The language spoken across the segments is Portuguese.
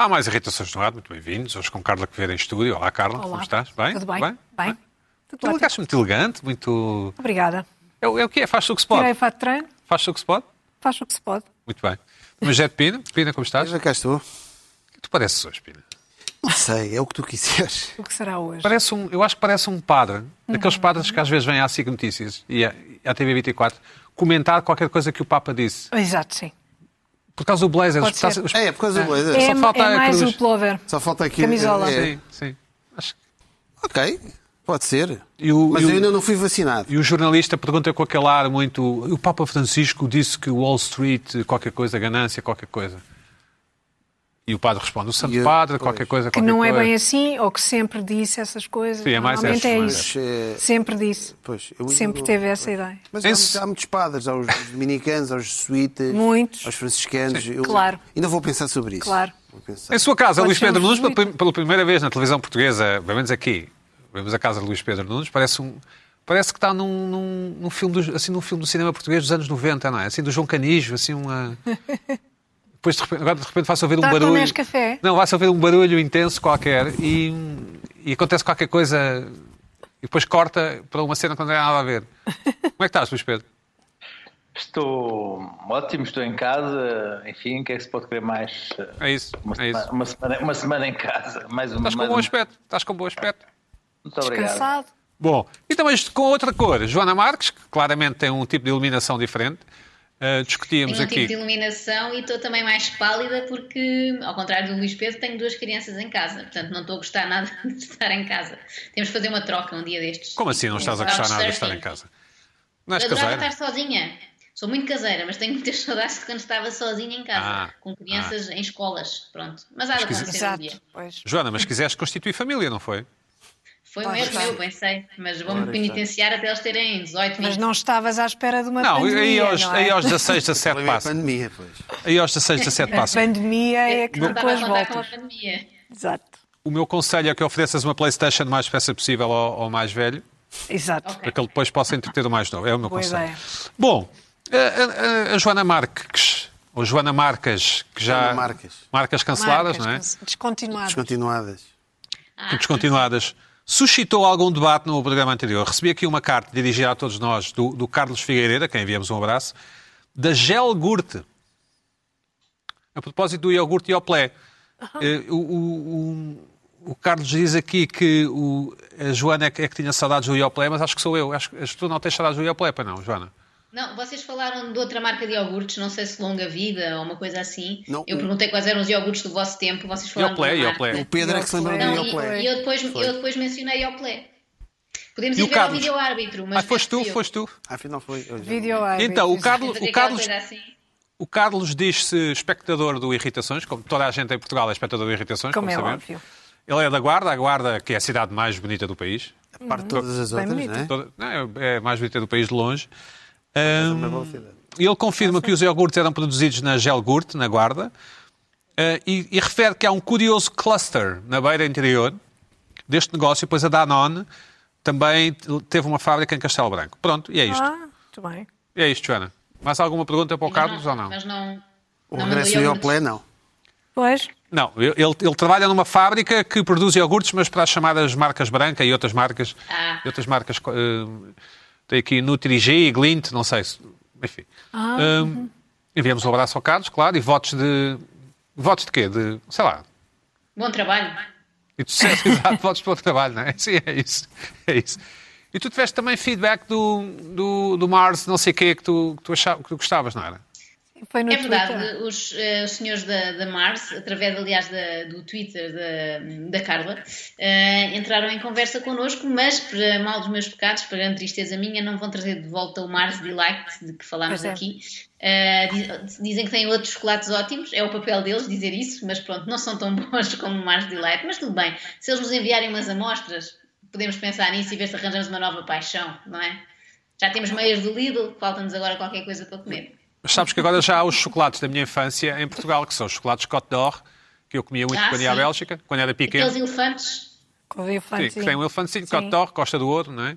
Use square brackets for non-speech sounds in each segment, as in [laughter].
Há mais irritações no ar, muito bem-vindos. Hoje com Carla Quevedo em estúdio. Olá, Carla, Olá. como estás? Bem? Tudo bem? Bem. Tudo Tu ligaste muito elegante, muito. Obrigada. É, o- é o que é? Faz o que se pode. Tirei o fato de treino, Faz o que se pode? faz o que se pode. Muito bem. Mas Jé de Pina, Pina, como estás? Já cá estou. O que tu pareces hoje, Pina? Não sei, é o que tu quiseres. O que será hoje? Parece um, eu acho que parece um padre. Daqueles Uhum. padres que às vezes vêm à SIC Notícias e à, e à TV24 comentar qualquer coisa que o Papa disse. Exato, sim. Por causa do blazer. Os- tá- ser. os- É, por causa do blazer. É, Só falta é a mais cruz. o plover. Só falta aqui. Camisola. é, Sim, sim. Acho que- Ok, pode ser. E o- Mas e o- eu ainda não fui vacinado. E o jornalista pergunta com aquele ar muito. O Papa Francisco disse que Wall Street, qualquer coisa, ganância, qualquer coisa. E o padre responde: o Santo eu- Padre, pois. qualquer coisa, Que qualquer não é coisa. bem assim, ou que sempre disse essas coisas. Sim, é mais Normalmente essas, é mais isso. essas. É- Sempre disse. Pois, eu Sempre teve essa ideia. Mas Esse- há, há muitos padres, há os dominicanos, há os jesuítas, Muitos. aos franciscanos. Eu Claro. Ainda vou pensar sobre isso. Claro. Vou pensar. Em sua casa, Pode Luís Pedro Nunes, pela, pela primeira vez na televisão portuguesa, pelo menos aqui, vemos a casa de Luís Pedro Nunes, parece um. Parece que está num, num, num filme do, assim, num filme do cinema português dos anos 90, não é? Assim, do João Canijo, assim, uma... [laughs] Depois, de repente, agora, de repente, vai-se ouvir um com barulho... Nescafé? Não, vai-se ouvir um barulho intenso qualquer e, e acontece qualquer coisa e depois corta para uma cena que não tem nada a ver. Como é que estás, Luís Pedro? Estou ótimo, estou em casa, enfim, o que é que se pode querer mais? É isso, Uma, é semana, isso. uma, semana, uma semana em casa, mais uma. Estás com mais bom aspecto, estás com bom aspecto. Muito obrigado. Descansado. Bom, e também com outra cor, Joana Marques, que claramente tem um tipo de iluminação diferente. Uh, discutíamos Tenho um aqui. tipo de iluminação e estou também mais pálida porque, ao contrário do Luís Pedro, tenho duas crianças em casa. Portanto, não estou a gostar nada [laughs] de estar em casa. Temos de fazer uma troca um dia destes. Como assim não estás a gostar nada de estar em casa? Não és Eu adorava caseira? estar sozinha. Sou muito caseira, mas tenho muitas [laughs] saudades de quando estava sozinha em casa, Ah, com crianças em escolas. Pronto. Mas há de quis- acontecer um Exato. dia. Pois. Joana, mas quiseste constituir família, não foi? Foi um erro meu, pensei. Mas vou-me Ora, penitenciar até eles terem 18, 20. Mas não estavas à espera de uma Não, pandemia, aí aos, não é? aí aos 16, O 17 problema é a passa. pandemia, pois. Aí aos 16, 17 A passa. pandemia é que não estava a depois contar com a volta. pandemia. Exato. O meu conselho é que ofereças uma Playstation o mais depressa possível ao, ao mais velho, Exato. Para que ele depois possa entreter o mais novo. É o meu Boa conselho. ideia. Bom, a, a- a Joana Marques, ou Joana Marcas, que já... Joana Marques. Marcas canceladas, Marcas não é? Descontinuadas. Descontinuadas. que descontinuadas, suscitou algum debate no programa anterior. Recebi aqui uma carta dirigida a todos nós do, do Carlos Figueiredo, a quem enviamos um abraço, da Gelgurte. A propósito do iogurte Ioplé. Eh, o, o- o- o Carlos diz aqui que o- a Joana é que, é que tinha saudades do Ioplé, mas acho que sou eu. Acho, acho que tu não tens saudades do Ioplé, para não, Joana? Não, vocês falaram de outra marca de iogurtes, não sei se longa vida ou uma coisa assim. Não, eu o- perguntei quais eram os iogurtes do vosso tempo, vocês falaram Ioplé, de. Ioplé. O Pedro é que se lembra do Não, Não, Ioplé. e, e eu, depois, eu depois mencionei Ioplé. Podemos E ir o ver Carlos? ao vídeo-árbitro, mas Ah, foste tu, eu. foste tu. Afinal foi. eu já- Vídeo árbitro, Então, o. Carlos, o Carlos, assim. o Carlos diz-se espectador do Irritações, como toda a gente em Portugal é espectador do Irritações, como, Como é sabemos. óbvio. Ele é da Guarda, a Guarda, que é a cidade mais bonita do país. A parte de todas as Bem outras, bonito. não é? Toda- não, é a mais bonita do país de longe. É e ele confirma que os iogurtes eram produzidos na Gelgurt, na Guarda, ah, e, e refere que há um curioso cluster na beira interior deste negócio, pois a Danone também teve uma fábrica em Castelo Branco. Pronto, e é isto. Ah, muito bem. E é isto, Joana. Mais alguma pergunta para o Carlos ou não? Mas não. O não regresso do. Ioplé, não. Pois, Não, ele, ele trabalha numa fábrica que produz iogurtes, mas para as chamadas marcas branca e outras marcas. Ah. E outras marcas. eh, tem aqui Nutri-G, Glint, não sei se. Enfim. Ah, Hum, enviamos um abraço ao Carlos, claro, e votos de. Votos de quê? De. sei lá. Bom trabalho. E de sucesso, [laughs] exato, votos para o trabalho, não é? Sim, é isso. É isso. E tu tiveste também feedback do, do, do Mars, não sei o quê, que tu, que tu, achava, que tu gostavam, não era? Foi no É verdade, Twitter. os, eh, os senhores da, da Mars, através, aliás, da- do Twitter da, da Carla, eh, entraram em conversa connosco, mas, para mal dos meus pecados, para grande tristeza minha, não vão trazer de volta o Mars Delight, de que falámos é. aqui. Eh, diz- dizem que têm outros chocolates ótimos, é o papel deles dizer isso, mas pronto, não são tão [laughs] bons como o Mars Delight, mas tudo bem. Se eles nos enviarem umas amostras, podemos pensar nisso e ver se arranjamos uma nova paixão, não é? Já temos meias do Lidl, falta-nos agora qualquer coisa para comer. Mas sabes que agora já há os chocolates da minha infância em Portugal, que são os chocolates Côte d'Or, que eu comia muito Ah, quando ia à sim. Bélgica, quando era pequeno. Aqueles elefantes Com o Sim, elefantezinho. que tem um elefantezinho, Sim. Côte d'Or, Costa do Ouro, não é?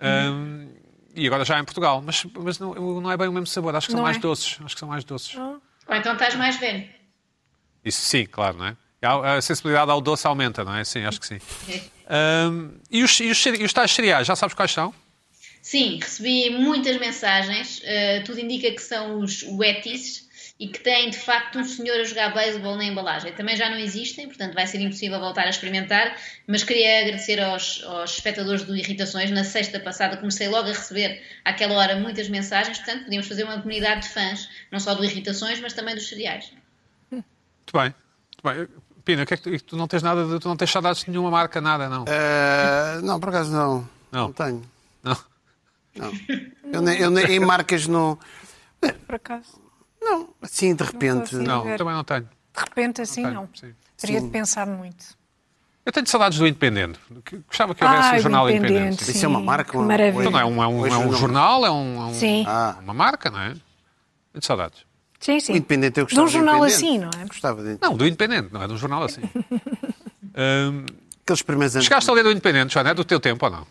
Hum, e agora já em Portugal. Mas, mas não, não é bem o mesmo sabor, acho que são Não mais é? doces. Acho que são mais doces. Ou então estás mais velho. Isso sim, claro, não é? A, sensibilidade ao doce aumenta, não é? Sim, acho que sim. Ahm, e, os, e, os, e os tais cereais, já sabes quais são? Sim, recebi muitas mensagens. uh, tudo indica que são os Wetties e que têm de facto um senhor a jogar beisebol na embalagem. Também já não existem, portanto vai ser impossível voltar a experimentar. Mas queria agradecer aos, aos espectadores do Irritações. Na sexta passada comecei logo a receber àquela hora muitas mensagens. Portanto, podíamos fazer uma comunidade de fãs, não só do Irritações, mas também dos cereais. Muito bem. Muito bem. Pina, que é que tu, tu não tens nada de, tu não tens saudades de nenhuma marca, nada, não? Eh, não, por acaso não. Não. Não tenho. Não. Não. Eu, nem- eu nem- em marcas não. Por acaso. Não, assim de repente. Não Não, ver. também não tenho. De repente assim não. sim. Teria Sim. de pensar muito. Eu tenho saudades do Independente. Gostava que houvesse o do jornal Independente, Independente. Isso é uma marca, que uma- maravilha. Então não é um, é um, é um não. jornal, é, um, é um- Sim. Ah. uma marca, não é? Tenho saudades. Sim, O sim. Independente eu De gostava um jornal assim, não é? Gostava de. Não, do Independente, não é de um jornal assim. [laughs] Ahm, Aqueles primeiros anos. chegaste a ler do Independente, Joana, é do teu tempo ou não?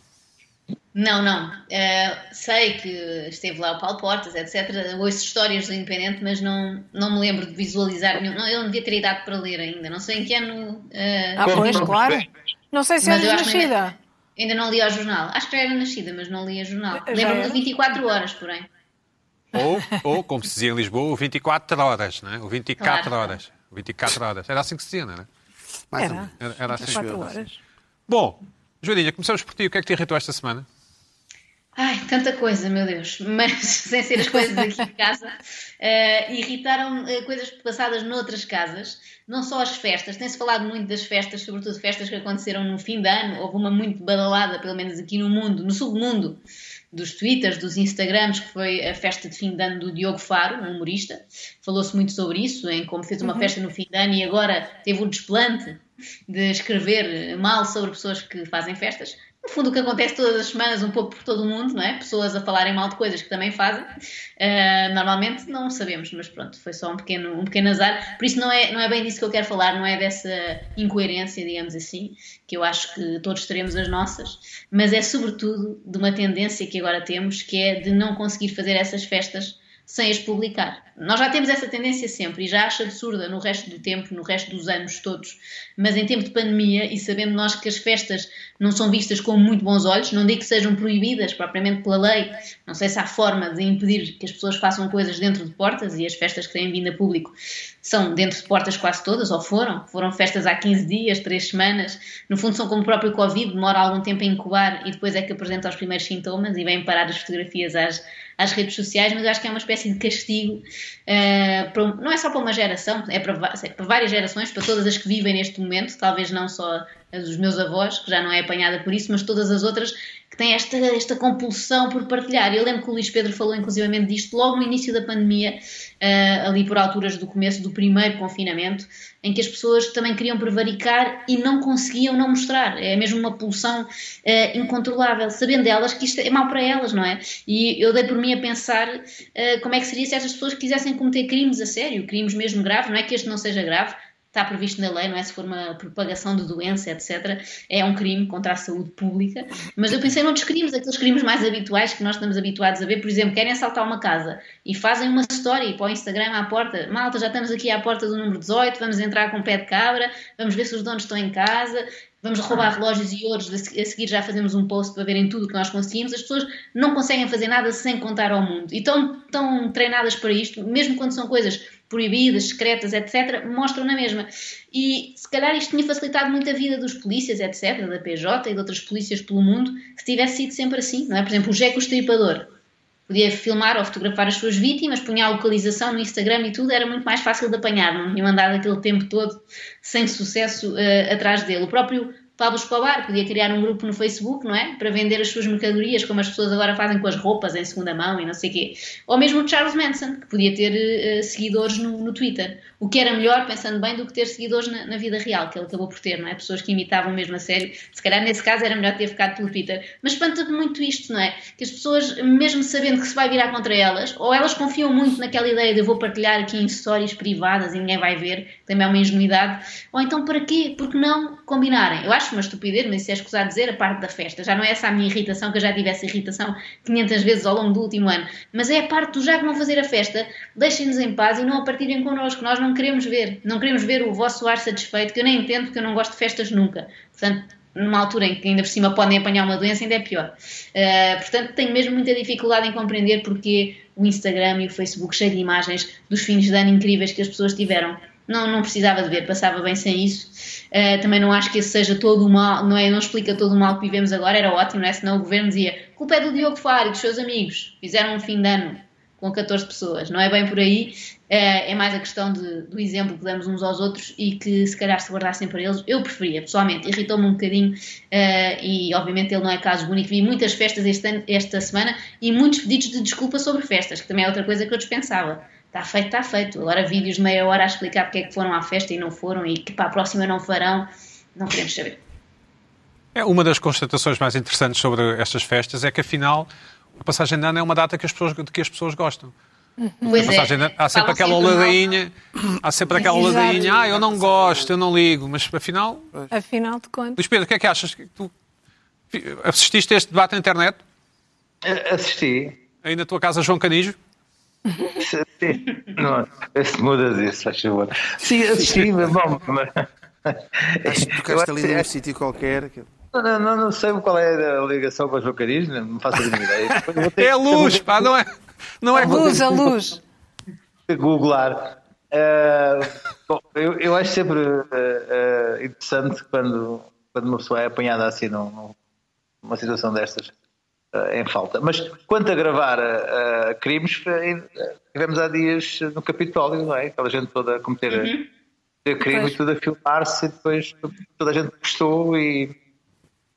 Não, não. Uh, sei que esteve lá o Paulo Portas, etc. Ouço histórias do Independente, mas não, não me lembro de visualizar nenhum. Não, eu não devia ter idade para ler ainda. Não sei em que ano. uh, Ah, pois, não claro. Não sei se Mas eras nascida. Ainda não li ao jornal. Acho que já era nascida, mas não li a jornal. Lembro-me de 24 horas, porém. Ou, ou, como se dizia em Lisboa, o 24 horas, não é? O 24 Claro. horas. O 24 horas. Era assim que se dizia, não era? Mais ou Era. menos. Era, era assim. Quatro eu, horas. Bom, Joaninha, começamos por ti. O que é que te irritou esta semana? Ai, tanta coisa, meu Deus. Mas [laughs] sem ser as coisas aqui de casa, eh, irritaram eh, coisas passadas noutras casas, não só as festas. Tem-se falado muito das festas, sobretudo festas que aconteceram no fim de ano. Houve uma muito badalada, pelo menos aqui no mundo, no submundo, dos Twitters, dos Instagrams, que foi a festa de fim de ano do Diogo Faro, um humorista. Falou-se muito sobre isso, em como fez uma festa no fim de ano e agora teve o desplante de escrever mal sobre pessoas que fazem festas. No fundo, o que acontece todas as semanas, um pouco por todo o mundo, não é? Pessoas a falarem mal de coisas que também fazem. Uh, normalmente não sabemos, mas pronto, foi só um pequeno, um pequeno azar. Por isso, não é, não é bem disso que eu quero falar, não é dessa incoerência, digamos assim, que eu acho que todos teremos as nossas, mas é sobretudo de uma tendência que agora temos, que é de não conseguir fazer essas festas sem as publicar. Nós já temos essa tendência sempre e já acho absurda no resto do tempo, no resto dos anos todos, mas em tempo de pandemia e sabendo nós que as festas não são vistas com muito bons olhos, não digo que sejam proibidas propriamente pela lei, não sei se há forma de impedir que as pessoas façam coisas dentro de portas e as festas que têm vindo a público são dentro de portas quase todas, ou foram, foram festas há 15 dias, 3 semanas, no fundo são como o próprio Covid, demora algum tempo a incubar e depois é que apresenta os primeiros sintomas e vem parar as fotografias às, às redes sociais, mas eu acho que é uma espécie de castigo, para, não é só para uma geração, é para, é para, várias gerações, para todas as que vivem neste momento, talvez não só dos meus avós, que já não é apanhada por isso, mas todas as outras que têm esta, esta compulsão por partilhar. Eu lembro que o Luís Pedro falou inclusivamente disto logo no início da pandemia, uh, ali por alturas do começo do primeiro confinamento, em que as pessoas também queriam prevaricar e não conseguiam não mostrar. É mesmo uma pulsão uh, incontrolável, sabendo elas que isto é mau para elas, não é? E eu dei por mim a pensar uh, como é que seria se estas pessoas quisessem cometer crimes a sério, crimes mesmo graves, não é que este não seja grave, está previsto na lei, não é? Se for uma propagação de doença, etc., é um crime contra a saúde pública. Mas eu pensei noutros crimes, aqueles crimes mais habituais que nós estamos habituados a ver. Por exemplo, querem assaltar uma casa e fazem uma story para o Instagram à porta. Malta, já estamos aqui à porta do número 18, vamos entrar com o pé de cabra, vamos ver se os donos estão em casa. Vamos roubar relógios e ouros, a seguir já fazemos um post para verem tudo o que nós conseguimos. As pessoas não conseguem fazer nada sem contar ao mundo. E estão, estão treinadas para isto, mesmo quando são coisas proibidas, secretas, etc., mostram na mesma. E se calhar isto tinha facilitado muito a vida dos polícias, etc., da PJ e de outras polícias pelo mundo, se tivesse sido sempre assim, não é? Por exemplo, o Jeco Estripador podia filmar ou fotografar as suas vítimas, punha a localização no Instagram e tudo, era muito mais fácil de apanhar, não tinha andado aquele tempo todo sem sucesso uh, atrás dele. O próprio Pablo Escobar podia criar um grupo no Facebook, não é? Para vender as suas mercadorias, como as pessoas agora fazem com as roupas em segunda mão e não sei o quê. Ou mesmo o Charles Manson, que podia ter uh, seguidores no, no, Twitter. O que era melhor, pensando bem, do que ter seguidores na, na, vida real, que ele acabou por ter, não é? Pessoas que imitavam mesmo a sério. Se calhar, nesse caso, era melhor ter ficado pelo Twitter. Mas espanta-me muito isto, não é? Que as pessoas, mesmo sabendo que se vai virar contra elas, ou elas confiam muito naquela ideia de eu vou partilhar aqui em histórias privadas e ninguém vai ver, também é uma ingenuidade. Ou então, para quê? Porque não combinarem? Eu acho uma estupidez, mas isso é escusado dizer, a parte da festa. Já não é essa a minha irritação, que eu já tive essa irritação 500 vezes ao longo do último ano, mas é a parte do já que vão fazer a festa, deixem-nos em paz e não a partilhem connosco. Nós não queremos ver, não queremos ver o vosso ar satisfeito, que eu nem entendo porque eu não gosto de festas nunca. Portanto, numa altura em que ainda por cima podem apanhar uma doença, ainda é pior. Uh, portanto, tenho mesmo muita dificuldade em compreender porque o Instagram e o Facebook cheio de imagens dos fins de ano incríveis que as pessoas tiveram. Não, não precisava de ver, passava bem sem isso. Uh, também não acho que esse seja todo o mal, não, é, não explica todo o mal que vivemos agora, era ótimo, não é? Senão o governo dizia: culpa é do Diogo Faro e dos seus amigos, fizeram um fim de ano com 14 pessoas. Não é bem por aí, é, é mais a questão de, do exemplo que damos uns aos outros e que se calhar se guardassem para eles. Eu preferia, pessoalmente, irritou-me um bocadinho uh, e obviamente ele não é caso único. Vi muitas festas este, esta semana e muitos pedidos de desculpa sobre festas, que também é outra coisa que eu dispensava. Está feito, está feito. Agora vídeos de meia hora a explicar porque é que foram à festa e não foram e que para a próxima não farão, não queremos saber. É, uma das constatações mais interessantes sobre estas festas é que afinal a passagem de ano é uma data que as pessoas, de que as pessoas gostam. Pois A passagem há sempre aquela ladainha, há sempre aquela Exato. ladainha, ah, eu não gosto, eu não ligo, mas afinal, Afinal de contas. Luís Pedro, o que é que achas? Tu assististe a este debate na internet? Assisti. Aí na tua casa, João Canijo? Sim. Não, se mudas isso, faz favor. Sim, assisti, mas bom. Mas... Acho que tocaste ali num sítio qualquer. que- Não, não, não, sei qual é a ligação com a João Cariz, não faço a mínima ideia. É a luz, pá, não é? Não é A luz, a luz. googlar. Eh, bom, eu, eu acho sempre eh, eh, interessante quando, quando uma pessoa é apanhada assim num- num- numa situação destas em falta. Mas quanto a gravar eh, eh, crimes, eh, tivemos há dias no Capitólio, não é? Aquela gente toda a cometer a crime Pois. e tudo a filmar-se e depois toda a gente gostou e,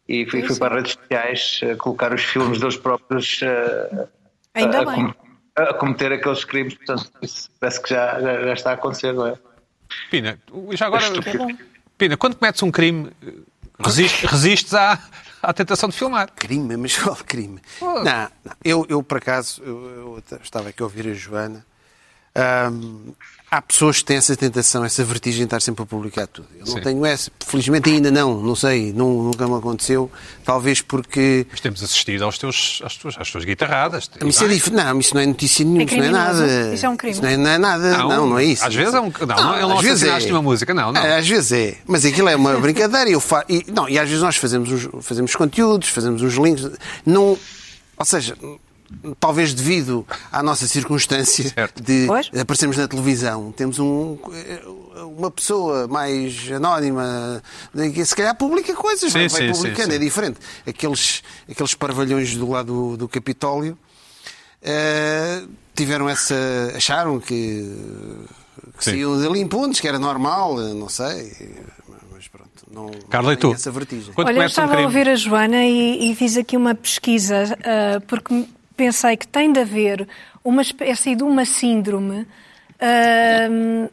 e fui, fui para as redes sociais eh, colocar os filmes deles próprios eh, Ainda a, bem. a cometer aqueles crimes, portanto, isso parece que já, já, já está a acontecer, não é? Pina, já agora, É. Pina, quando cometes um crime, resistes, resistes à, à tentação de filmar. Crime, mas [laughs] qual crime? Não, não. Eu, eu, por acaso, eu, eu estava aqui a ouvir a Joana. Há pessoas que têm essa tentação, essa vertigem de estar sempre a publicar tudo. Eu não Sim. tenho essa. Felizmente ainda não, não sei, não, nunca me aconteceu. Talvez porque. Mas temos assistido aos teus, às, tuas, às tuas guitarradas. Isso é dif... Não, isso não é notícia nenhuma, É isso não é nada. Isso é um crime. Isso não é, não é nada, não, não, é isso. Às vezes é um. Não, não, não às vezes assassinaste uma música, não, não. É, Às vezes é. Mas aquilo é uma brincadeira. e Eu fa... e, não, e às vezes nós fazemos, os, fazemos conteúdos, fazemos os links. Não, ou seja, talvez devido à nossa circunstância Certo. de Pois. aparecermos na televisão, temos um, uma pessoa mais anónima, que se calhar publica coisas, Sim, vai sim, publicando, sim, sim. é diferente. Aqueles, aqueles parvalhões do lado do, do Capitólio eh, tiveram essa. acharam que, que saíam dali impunes, que era normal, eh, não sei. Mas pronto, não, Carla, e não tenho tu? essa vertigem. Quando Olha, eu cometes um estava a ouvir a Joana e, e fiz aqui uma pesquisa ah, porque pensei que tem de haver uma espécie de uma síndrome,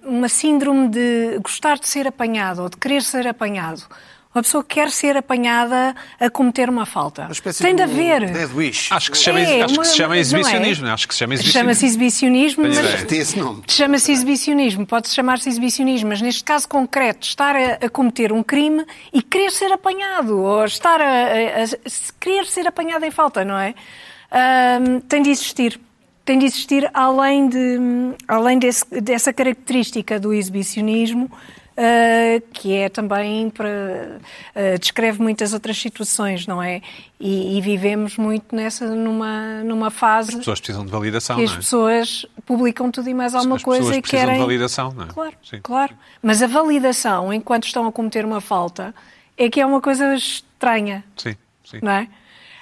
uma síndrome de gostar de ser apanhado ou de querer ser apanhado. Uma pessoa quer ser apanhada a cometer uma falta. Uma espécie Tem de um haver. Dead Wish. Acho que se chama, É, acho que uma- se chama é? exibicionismo. Acho que se chama exibicionismo. Chama-se exibicionismo, mas esse nome. Chama-se exibicionismo, pode chamar-se exibicionismo, mas neste caso concreto, estar a, a cometer um crime e querer ser apanhado, ou estar a, a- a- querer ser apanhado em falta, não é? Ahm, tem de existir. Tem de existir além, de, além desse- dessa característica do exibicionismo, ah, que é também para. ah, descreve muitas outras situações, não é? E, e vivemos muito nessa, numa, numa fase As pessoas precisam de validação, as não é? pessoas publicam tudo e mais alguma As coisa pessoas e precisam de querem. validação, não é? Claro, Sim. claro. Mas a validação, enquanto estão a cometer uma falta, é que é uma coisa estranha, Sim, sim. não é?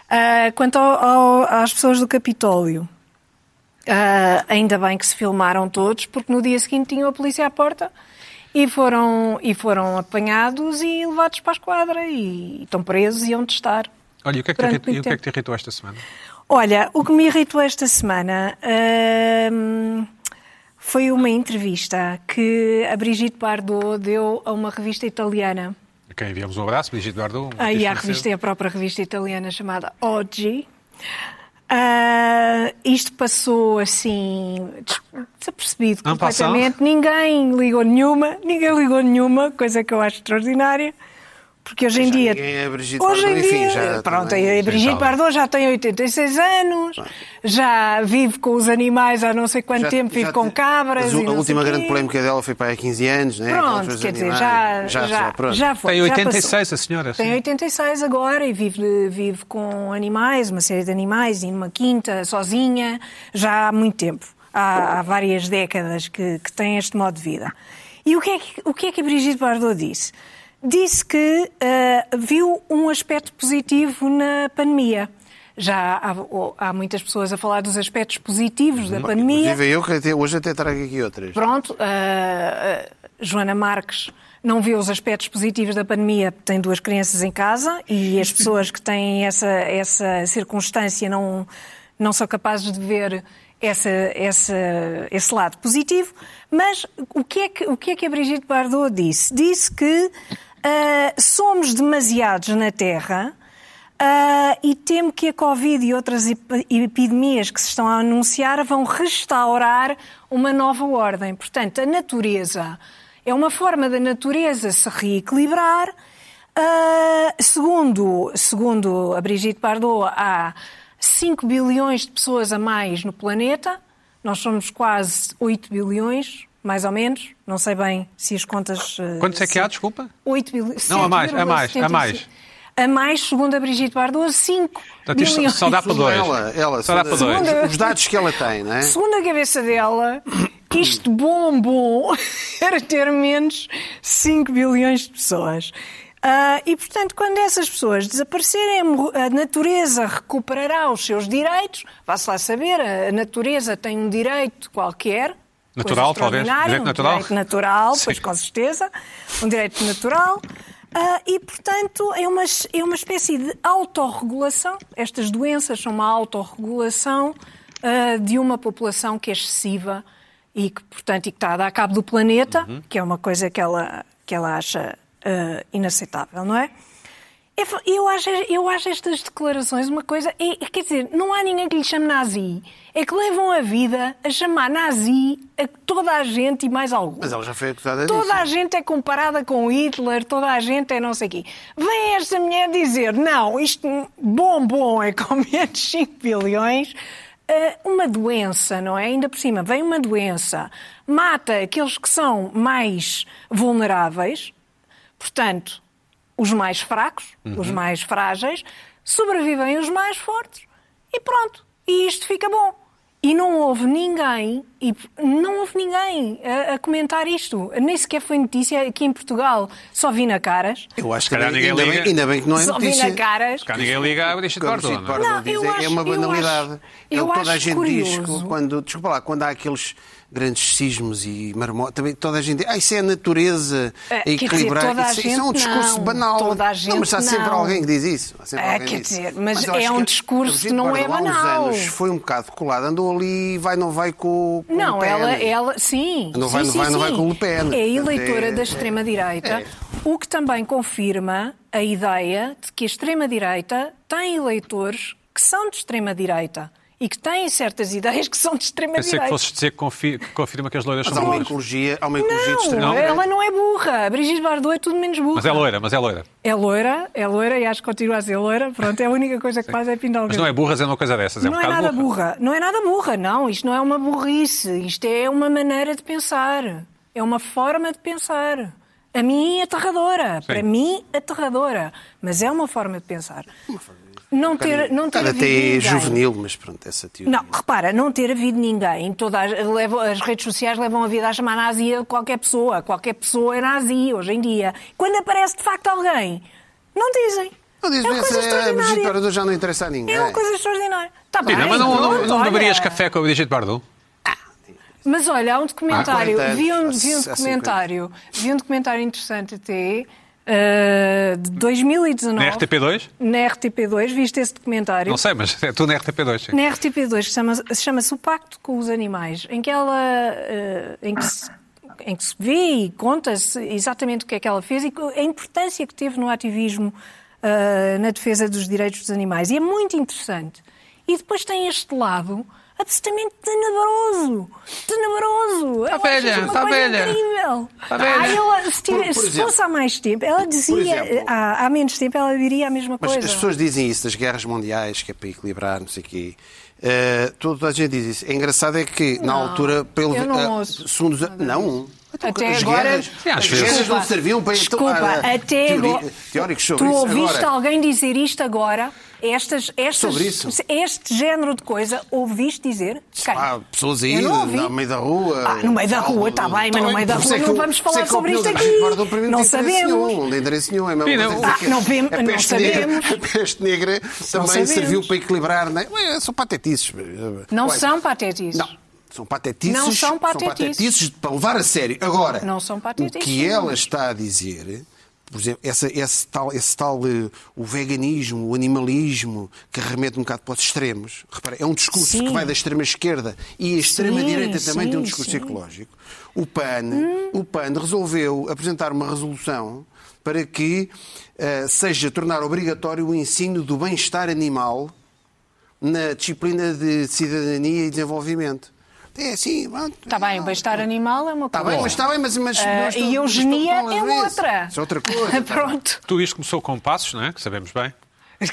Ah, quanto ao- ao- às pessoas do Capitólio, ah, ainda bem que se filmaram todos, porque no dia seguinte tinham a polícia à porta e foram, e foram apanhados e levados para a esquadra e estão presos e onde estar. Olha, e o que é que te irritou, e o que é que tempo. te irritou esta semana? Olha, o que me irritou esta semana hum, foi uma entrevista que a Brigitte Bardot deu a uma revista italiana. A quem enviamos um abraço, Brigitte Bardot. um Aí a revista é a própria revista italiana chamada Oggi. Ah, isto passou assim des- desapercebido completamente. Ninguém ligou nenhuma, ninguém ligou nenhuma, coisa que eu acho extraordinária, Porque hoje em Já dia. ninguém é Brigitte hoje em Bardot, enfim, dia. já pronto, também- a Brigitte Bardot já tem 86 anos, já vive com os animais há não sei quanto Já- tempo, vive já com te- cabras. mas A última grande quê. polémica dela foi para há 15 anos, né? Pronto, quer dizer, animais. já, já, pronto. já foi. Tem já 86 passou. a senhora. Tem 86 agora e vive, vive com animais, uma série de animais, e numa quinta, sozinha, já há muito tempo. Há, há várias décadas que, que tem este modo de vida. E o que é que, o que, é que a Brigitte Bardot disse? Disse que ah, viu um aspecto positivo na pandemia. Já há, há muitas pessoas a falar dos aspectos positivos da pandemia. Inclusive eu que até, hoje até trago aqui outras. Pronto, a Joana Marques não vê os aspectos positivos da pandemia, tem duas crianças em casa e as pessoas que têm essa, essa circunstância não, não são capazes de ver essa, essa, esse lado positivo. Mas o que, é que, o que é que a Brigitte Bardot disse? Disse que ah, somos demasiados na Terra ah, e temo que a Covid e outras ep- epidemias que se estão a anunciar vão restaurar uma nova ordem. Portanto, a natureza é uma forma da natureza se reequilibrar. Ah, segundo, segundo a Brigitte Bardot, há 5 bilhões de pessoas a mais no planeta. Nós somos quase 8 bilhões, mais ou menos. Não sei bem se as contas. ah, Quantos é que há, desculpa? 8 bilhões. Não, a mais, a mais, a mais. A mais, segundo a Brigitte Bardot, 5 Portanto, isto bilhões. só dá para dois. Ela, ela Só dá para dois. Segunda- Os dados que ela tem, não é? Segundo a cabeça dela, isto bom, bom, [laughs] era ter menos 5 bilhões de pessoas. Ah, e, portanto, quando essas pessoas desaparecerem, a natureza recuperará os seus direitos. Vá-se lá saber, a natureza tem um direito qualquer. Natural, talvez. Direito um natural. direito natural, Sim. pois com certeza. Um direito natural. Ah, e, portanto, é uma, é uma espécie de autorregulação. Estas doenças são uma autorregulação ah, de uma população que é excessiva e que, portanto, e que está a dar cabo do planeta, Uhum. que é uma coisa que ela, que ela acha ah, inaceitável, não é? Eu acho, eu acho estas declarações uma coisa. É, é- quer dizer, não há ninguém que lhe chame nazi. É que levam a vida a chamar nazi a toda a gente e mais algum. Mas ela já foi acusada Toda disso. a gente é comparada com Hitler, toda a gente é não sei o quê. Vem esta mulher dizer, não, isto bom, bom é com [laughs] menos 5 bilhões. Ah, uma doença, não é? Ainda por cima, vem uma doença, mata aqueles que são mais vulneráveis, portanto, os mais fracos, os mais frágeis, sobrevivem os mais fortes e pronto. E isto fica bom. E não houve ninguém, e não houve ninguém a, a comentar isto. Nem sequer foi notícia aqui em Portugal. Só vi na caras. Eu acho que ainda, ninguém ainda bem, liga. ainda bem que não é Só vi notícia. na caras. Cá ninguém liga a Brigitte Como Bardot, Brigitte não é? Não, diz, eu é- é acho- uma eu banalidade. acho- é o eu que toda a acho gente diz curioso. quando, desculpa lá, quando há aqueles grandes sismos e marmotas, também toda a gente diz, ah, isso é a natureza É, quer dizer, equilibrar. toda a isso, isso é um gente discurso não. banal. Toda a não, gente mas há sempre não. alguém que diz isso. Há sempre É, alguém quer que diz isso. dizer, mas eu é um que discurso que não é banal. anos foi um bocado colada, andou ali, vai não vai com, com Não, o Pen. ela, ela, sim. Não vai- sim, não sim, vai- não vai sim. com o Le Pen. É eleitora é- da extrema-direita, É. o que também confirma a ideia de que a extrema-direita tem eleitores que são de extrema-direita e que têm certas ideias que são de Pensei extrema-direita. que fosses dizer que, confi- que confirma que as loiras Mas são há uma ecologia, há uma ecologia de Não, extrema ela não é burra. A Brigitte Bardot é tudo menos burra. Mas é loira, mas é loira. É loira, é loira e acho que continua a ser loira. Pronto, é a única coisa que faz é pintar o Mas não é burra dizer uma coisa dessas, é um não é bocado nada burra. burra. Não é nada burra, não. Isto não é uma burrice. Isto é uma maneira de pensar. É uma forma de pensar. A mim, aterradora. Para mim, aterradora. Mas é uma forma de pensar. Não ter, não ter Cara, havido até é ninguém. juvenil, mas pronto, essa teoria. Não, repara, não ter havido ninguém. Toda as, levam- as redes sociais levam a vida a chamar nazi a qualquer pessoa. Qualquer pessoa é nazi hoje em dia. Quando aparece de facto alguém, não dizem. Não diz é uma coisa Brigitte extraordinária. Já não interessa a ninguém. É uma coisa extraordinária. Tá bem, mas não, não, não beberias café com a Brigitte Bardot? Mas olha, há um documentário, 40 vi um, vi um há 50. documentário, vi um documentário interessante até, eh, de 2019. Na RTP2? Na RTP2, viste esse documentário? Não sei, mas é tu na RTP2. sim. Na RTP2 que chama- chama-se O Pacto com os Animais, em que ela eh, em que se, em que se vê e conta-se exatamente o que é que ela fez e a importância que teve no ativismo eh, na defesa dos direitos dos animais. E é muito interessante. E depois tem este lado absolutamente tenebroso. Tenebroso. Tá acho velha, tá coisa velha. incrível. Tá velha. Ah, eu, se, Por- por se exemplo. fosse há mais tempo, ela dizia, exemplo. há, há menos tempo, ela diria a mesma Mas coisa. as pessoas dizem isso das guerras mundiais, que é para equilibrar, não sei o quê. Eh, toda a gente diz isso. É engraçado é que, na Não, altura, pelo, eu não eh, ouço segundo não. Então, Até as agora- guerras, Sim, às as vezes. guerras não Desculpa, serviam para Desculpa, ah, até teori- agora. teóricos sobre tu isso. ouviste Agora, alguém dizer isto agora? Estas, estas, Sobre isso. Este género de coisa, ouviste dizer? Quem? Há pessoas aí não no meio da rua. Ah, no meio da rua, está bem, mas no meio da rua é não vamos é falar a sobre isto aqui. Não sabemos. Não interesse nenhum. É ah, não vemos- a não peste sabemos. a peste negra também serviu para equilibrar. Não é? São patetices. Não Ué, são patetices. Não. São patetices, são patetices. para levar a sério. Agora, Não são patetices, o que ela está a dizer, por exemplo, essa, esse tal, esse tal eh, o veganismo, o animalismo, que remete um bocado para os extremos. Repara, é um discurso Sim. que vai da extrema-esquerda e a extrema-direita Sim, também tem um sim, discurso sim. ecológico. O PAN, o PAN resolveu apresentar uma resolução para que eh, seja tornar obrigatório o ensino do bem-estar animal na disciplina de cidadania e desenvolvimento. É pronto. Está bem, o bem-estar animal é uma Está coisa. bem, mas está bem, mas... mas, Ah, mas e eugenia é outra. Isso é outra [laughs] coisa. Pronto. Tudo isto começou com passos, não é? Que sabemos bem.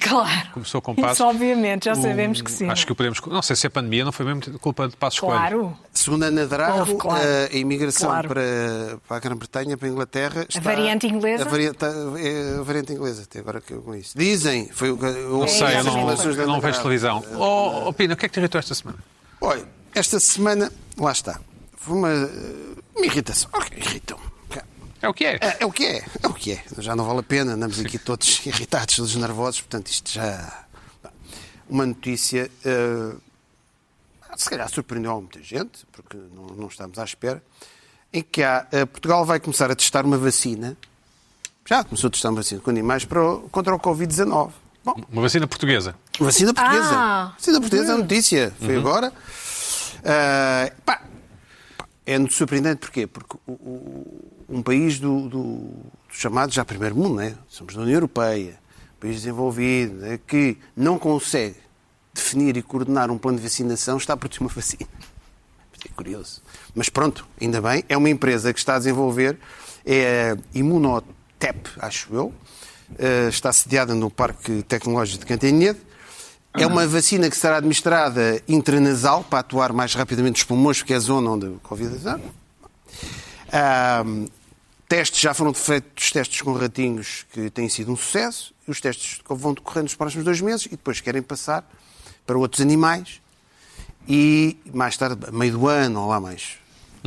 Claro. Começou com passos. Isso, obviamente, já sabemos que sim. Acho que o podemos. Não sei se a pandemia não foi mesmo culpa de passos Coelho. Claro. Segundo a Ana Drago, Houve, claro. a imigração Claro. para, para a Grã-Bretanha, para a Inglaterra... Está, variante inglesa? A variante, é a variante inglesa, até agora que eu com isso. Dizem... Foi, o que- eu Não sei, eu não, não vejo televisão. Oh, oh, Pina, o que é que te irritou esta semana? Olha, esta semana, lá está, foi uma, uma irritação. Ok, irritou-me. É o que é. É, é o que é, é o que é. Já não vale a pena, andamos aqui todos [laughs] irritados, todos nervosos, portanto isto já... Uma notícia, eh, se calhar surpreendeu a muita gente, porque não, não estamos à espera, em que há, eh, Portugal vai começar a testar uma vacina, já começou a testar uma vacina com animais para o- contra o Covid-19. Bom, Uma vacina portuguesa. Vacina portuguesa. Ah. Vacina portuguesa é a notícia. Foi agora. Ah, pá, é surpreendente porquê? Porque o- o- um país do, do, do chamado já primeiro mundo, né? somos da União Europeia, um país desenvolvido, né? que não consegue definir e coordenar um plano de vacinação, está a produzir uma [laughs] vacina. É curioso. Mas pronto, ainda bem. É uma empresa que está a desenvolver, é Imunotep, acho eu. Eh, Está sediada no Parque Tecnológico de Cantanhede. É uma vacina que será administrada intranasal para atuar mais rapidamente nos pulmões, porque é a zona onde o Covid-19. Ahm, testes já foram feitos testes com ratinhos que têm sido um sucesso. E os testes vão decorrer nos próximos dois meses e depois querem passar para outros animais. E mais tarde, meio do ano, ou lá mais,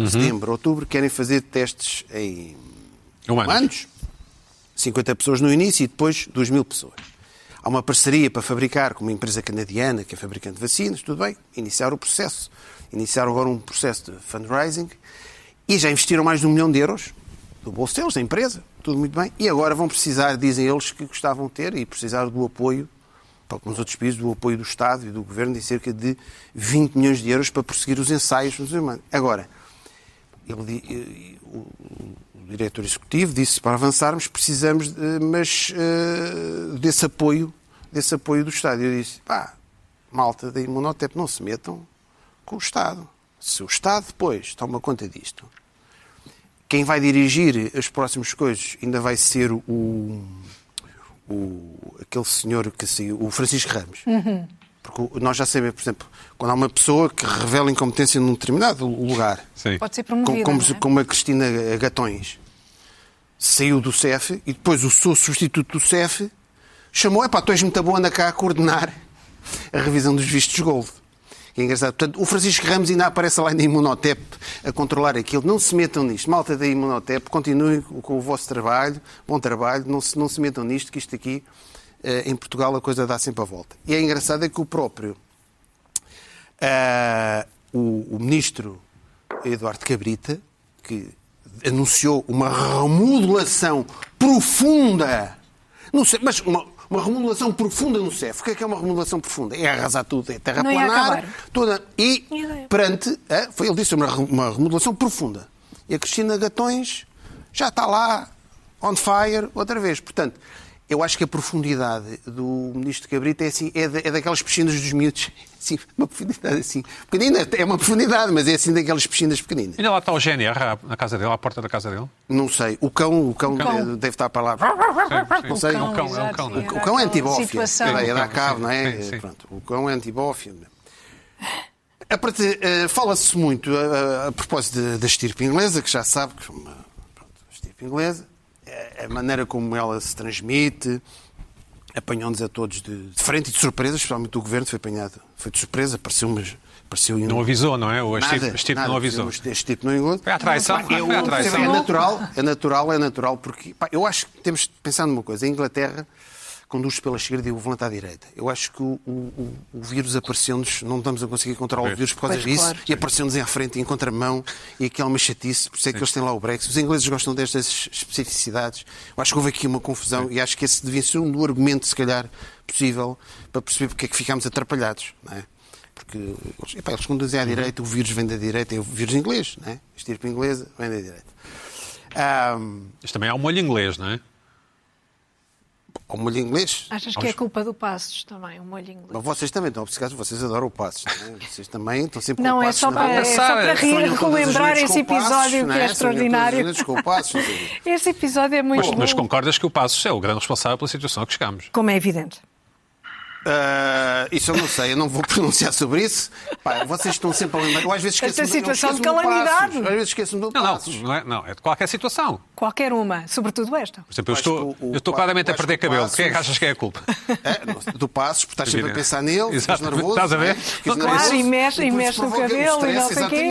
setembro, outubro, querem fazer testes em Humanos. humanos. 50 pessoas no início e depois 2 mil pessoas. Há uma parceria para fabricar com uma empresa canadiana que é fabricante de vacinas, tudo bem, iniciar o processo. Iniciaram agora um processo de fundraising e já investiram mais de um milhão de euros do bolso deles, da empresa, tudo muito bem. E agora vão precisar, dizem eles, que gostavam de ter e precisar do apoio, tal como os outros países, do apoio do Estado e do Governo de cerca de 20 milhões de euros para prosseguir os ensaios nos humanos. Agora, ele, eh, o diretor executivo disse para avançarmos precisamos, de- mas eh, desse apoio, desse apoio do Estado. Eu disse, pá, malta da Imunotep, não se metam com o Estado. Se o Estado depois toma conta disto, quem vai dirigir as próximas coisas ainda vai ser o, o aquele senhor que saiu, o Francisco Ramos. Porque nós já sabemos, por exemplo, quando há uma pessoa que revela incompetência num determinado lugar, Sim. Pode ser como, promovida, como, não é? como a Cristina Gatões saiu do CEF e depois o seu substituto do CEF chamou, é pá, tu és muito boa, anda cá a coordenar a revisão dos vistos gold. É engraçado. Portanto, o Francisco Ramos ainda aparece lá na Imunotep a controlar aquilo. Não se metam nisto. Malta da Imunotep, continuem com o vosso trabalho, bom trabalho, não se, não se metam nisto, que isto aqui, em Portugal, a coisa dá sempre a volta. E é engraçado é que o próprio ah, o, o ministro Eduardo Cabrita, que anunciou uma remodelação profunda, no CEF, mas uma, uma remodelação profunda no CEF. O que é que é uma remodelação profunda? É arrasar tudo, é Não terraplanar, toda. E perante, foi ele disse uma, uma remodelação profunda. E a Cristina Gatões já está lá on fire outra vez. Portanto, eu acho que a profundidade do ministro Cabrita é, assim, é, da- é daquelas piscinas dos miúdos. [laughs] Assim, uma profundidade assim. Pequenina, é uma profundidade, mas é assim daquelas piscinas pequeninas. Ainda lá está o GNR na casa dele, à porta da casa dele. Não sei. O cão, o cão, cão. deve estar para lá. Sim, sim. Não sei. É um cão, é um cão. sim, é? era O cão é antibófia. situação. É, é da Sim, cave, não é? sim, sim. Pronto, o cão é antibófia. Parte- eh, Fala-se muito a, a- propósito da- estirpe inglesa, que já sabe que é uma pronto, a estirpe inglesa, a maneira como ela se transmite, apanhou-nos a todos de, de frente e de surpresa, especialmente o governo foi apanhado, foi de surpresa, apareceu, mas apareceu em um- Não avisou, não é? O Nada, Steve, Steve nada, não avisou. Este este tipo não engoou. Foi à traição, Pá, eu- foi à traição. É natural, é natural, é natural, porque pá, eu acho que temos de pensar numa coisa. A Inglaterra conduz pela esquerda e o volante à direita. Eu acho que o, o- o- vírus apareceu-nos, não estamos a conseguir controlar o vírus por causa Pois, disso, claro. e apareceu-nos em frente, em contramão, e aquela uma chatice, por isso é que eles têm lá o Brexit. Os ingleses gostam destas especificidades. Eu acho que houve aqui uma confusão, e acho que esse devia ser um do argumento, se calhar, possível, para perceber porque é que ficámos atrapalhados, não é? Porque eles, epá, eles conduzem à direita, o vírus vem da direita, é o vírus inglês, não é? Estirpe inglesa vem da direita. Ahm, Isto também é um molho inglês, não é? Ao molho inglês. Achas que é culpa do Passos também, o molho inglês? Mas vocês também estão obcecados, vocês adoram o Passos, não é? [laughs] Vocês também estão sempre Não, com é Passos só na para, boca. é só para rir- relembrar esse Passos, episódio não que é as extraordinário. o Passos, não o. [laughs] Esse episódio é muito Mas, mas bom. concordas que o Passos é o grande responsável pela situação a que chegamos. Como é evidente. Ah, isso eu não sei, eu não vou [laughs] pronunciar sobre isso. Pá, vocês estão sempre a lembrar. Eu às vezes esqueço Esta situação de do calamidade. Passos. Às vezes esqueço-me do Não, não, não é, não, é de qualquer situação. Qualquer uma, sobretudo esta. Por exemplo, eu estou, o- eu estou claramente a perder cabelo. Quem é que achas que é a culpa? [laughs] É, do Passos, porque estás sempre a pensar nele, Exatamente. nervoso. Estás a ver? é? Ficas Claro, nervoso, e mexe- e mexe no cabelo e não sei o quê,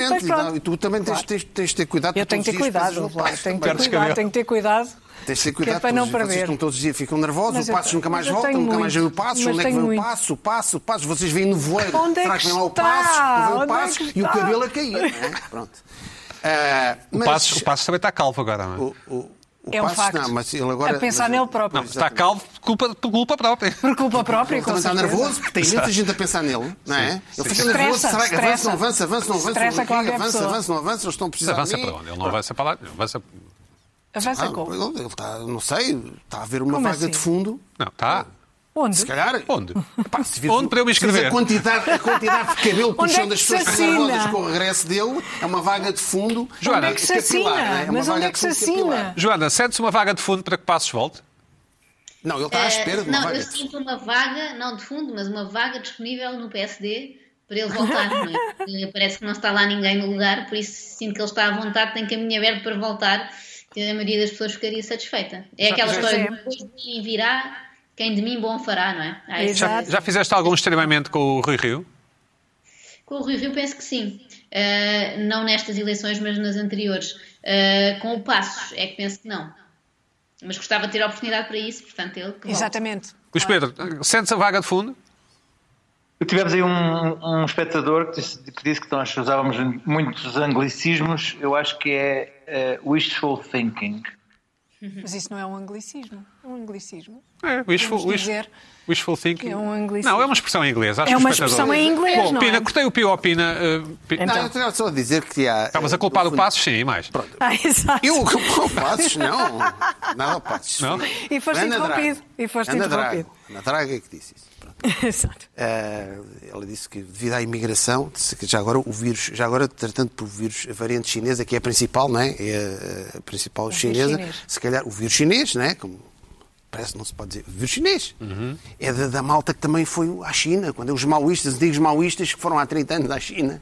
e, e tu também tens, tens, tens de ter cuidado. Eu tenho que ter cuidado, claro, tenho que ter cuidado, tenho que ter cuidado. Tens de ter Que é cuidado, para não todos- vocês perder. estão todos os dias, ficam nervosos, Mas o eu Passos nunca mais volta, nunca mais vem o muito. Passos, Mas onde é que vem o muito. Passo, o Passo, o Passo, vocês veem no voeiro, Onde é será que que vem lá o está? Passos, vem o é Passos que e o está? cabelo a cair, não é? Pronto. O mas Passos, o Passos também está calvo agora, não é? o- o- o É um Passos, facto. não, mas ele agora... A pensar mas- nele próprio. Não, está calvo por culpa, por culpa própria. Por culpa própria, com está nervoso, porque tem muita gente a pensar nele, não é? Ele fica Estressa, nervoso, será que avança, não avança, avança, não avança, avança, avança, não avança, eles estão a precisar Avança para onde? Ele não avança para lá. Avança... Avança Ah, como? ele, está, não sei, está a haver uma Como vaga assim? de fundo. Não, está. Onde? Se calhar. Onde? Pá, se vires Onde para eu me inscrever? A quantidade, a quantidade de cabelo Onde puxão é das pessoas assina? nervosas com o regresso dele é uma vaga de fundo. Joana, Onde é que se capilar, assina? não é? É uma Mas onde vaga é que de se fundo capilar. assina? Joana, sente-se uma vaga de fundo para que Passos volte? Não, ele está à espera de uma não, vaga eu de fundo. sinto uma vaga, não de fundo, mas uma vaga disponível no PSD para ele voltar, não é? [laughs] Parece que não está lá ninguém no lugar, por isso sinto que ele está à vontade, tem caminho aberto para voltar, a maioria das pessoas ficaria satisfeita. É aquela já história sei. de depois de mim virá, quem de mim bom fará, não é? Esse- Já, já fizeste algum extremamente com o Rui Rio? Com o Rui Rio penso que sim. Uh, não nestas eleições, mas nas anteriores. Uh, com o Passos é que penso que não. Mas gostava de ter a oportunidade para isso, portanto ele. Exatamente. Luís Pedro, sentes a vaga de fundo? Tivemos aí um, um espectador que disse, que disse que nós usávamos muitos anglicismos. Eu acho que é eh, wishful thinking. Mas isso não é um anglicismo. É um anglicismo. É, wishful, Vamos wish- dizer wishful thinking. que é um anglicismo. Não, é uma expressão em inglês. Acho É uma expressão em inglês, Bom, não Pina, é? cortei o Pio ao Pina. uh, Então. Não, eu estava só a dizer que há. Estavas a culpar o Passos, sim, e mais. Ah, exato. Eu culpo o Passos? Não. Nada ao Passos. Não? E foste Ana Drago. interrompido. E foste Ana interrompido. Ana Draga é que disse isso. Pronto. Exato. Eh, ela disse que devido à imigração, disse que já agora o vírus, já agora tratando por vírus, a variante chinesa, que é a principal, não é? É a principal vírus chinesa. chinês. Se calhar o vírus chinês, não é? Como parece que não se pode dizer, o vírus chinês. É da, da malta que também foi à China, quando os maoístas, os antigos maoístas que foram há 30 anos à China,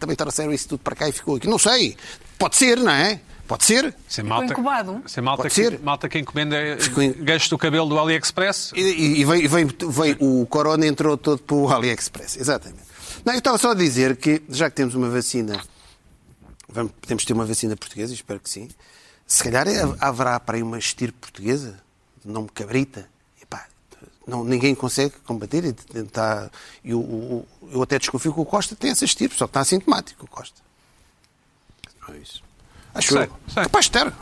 também trouxeram isso tudo para cá e ficou aqui. Não sei. Pode ser, não é? Pode ser. É malta, incubado. é malta, Pode que, ser. malta que encomenda Ficou em- ganchos do cabelo do AliExpress. E, e- veio, veio- veio- o corona entrou todo para o AliExpress, exatamente. Não, eu estava só a dizer que, já que temos uma vacina, vamos, podemos ter uma vacina portuguesa, espero que sim, se calhar é- haverá para aí uma estirpe portuguesa, nome Cabrita. Epá, não, ninguém consegue combater e tentar. e o- o- eu até desconfio que o Costa tem essa estirpe, só que está assintomático o Costa. Não é isso. Acho Sei, eu. sei. Capaz de ter.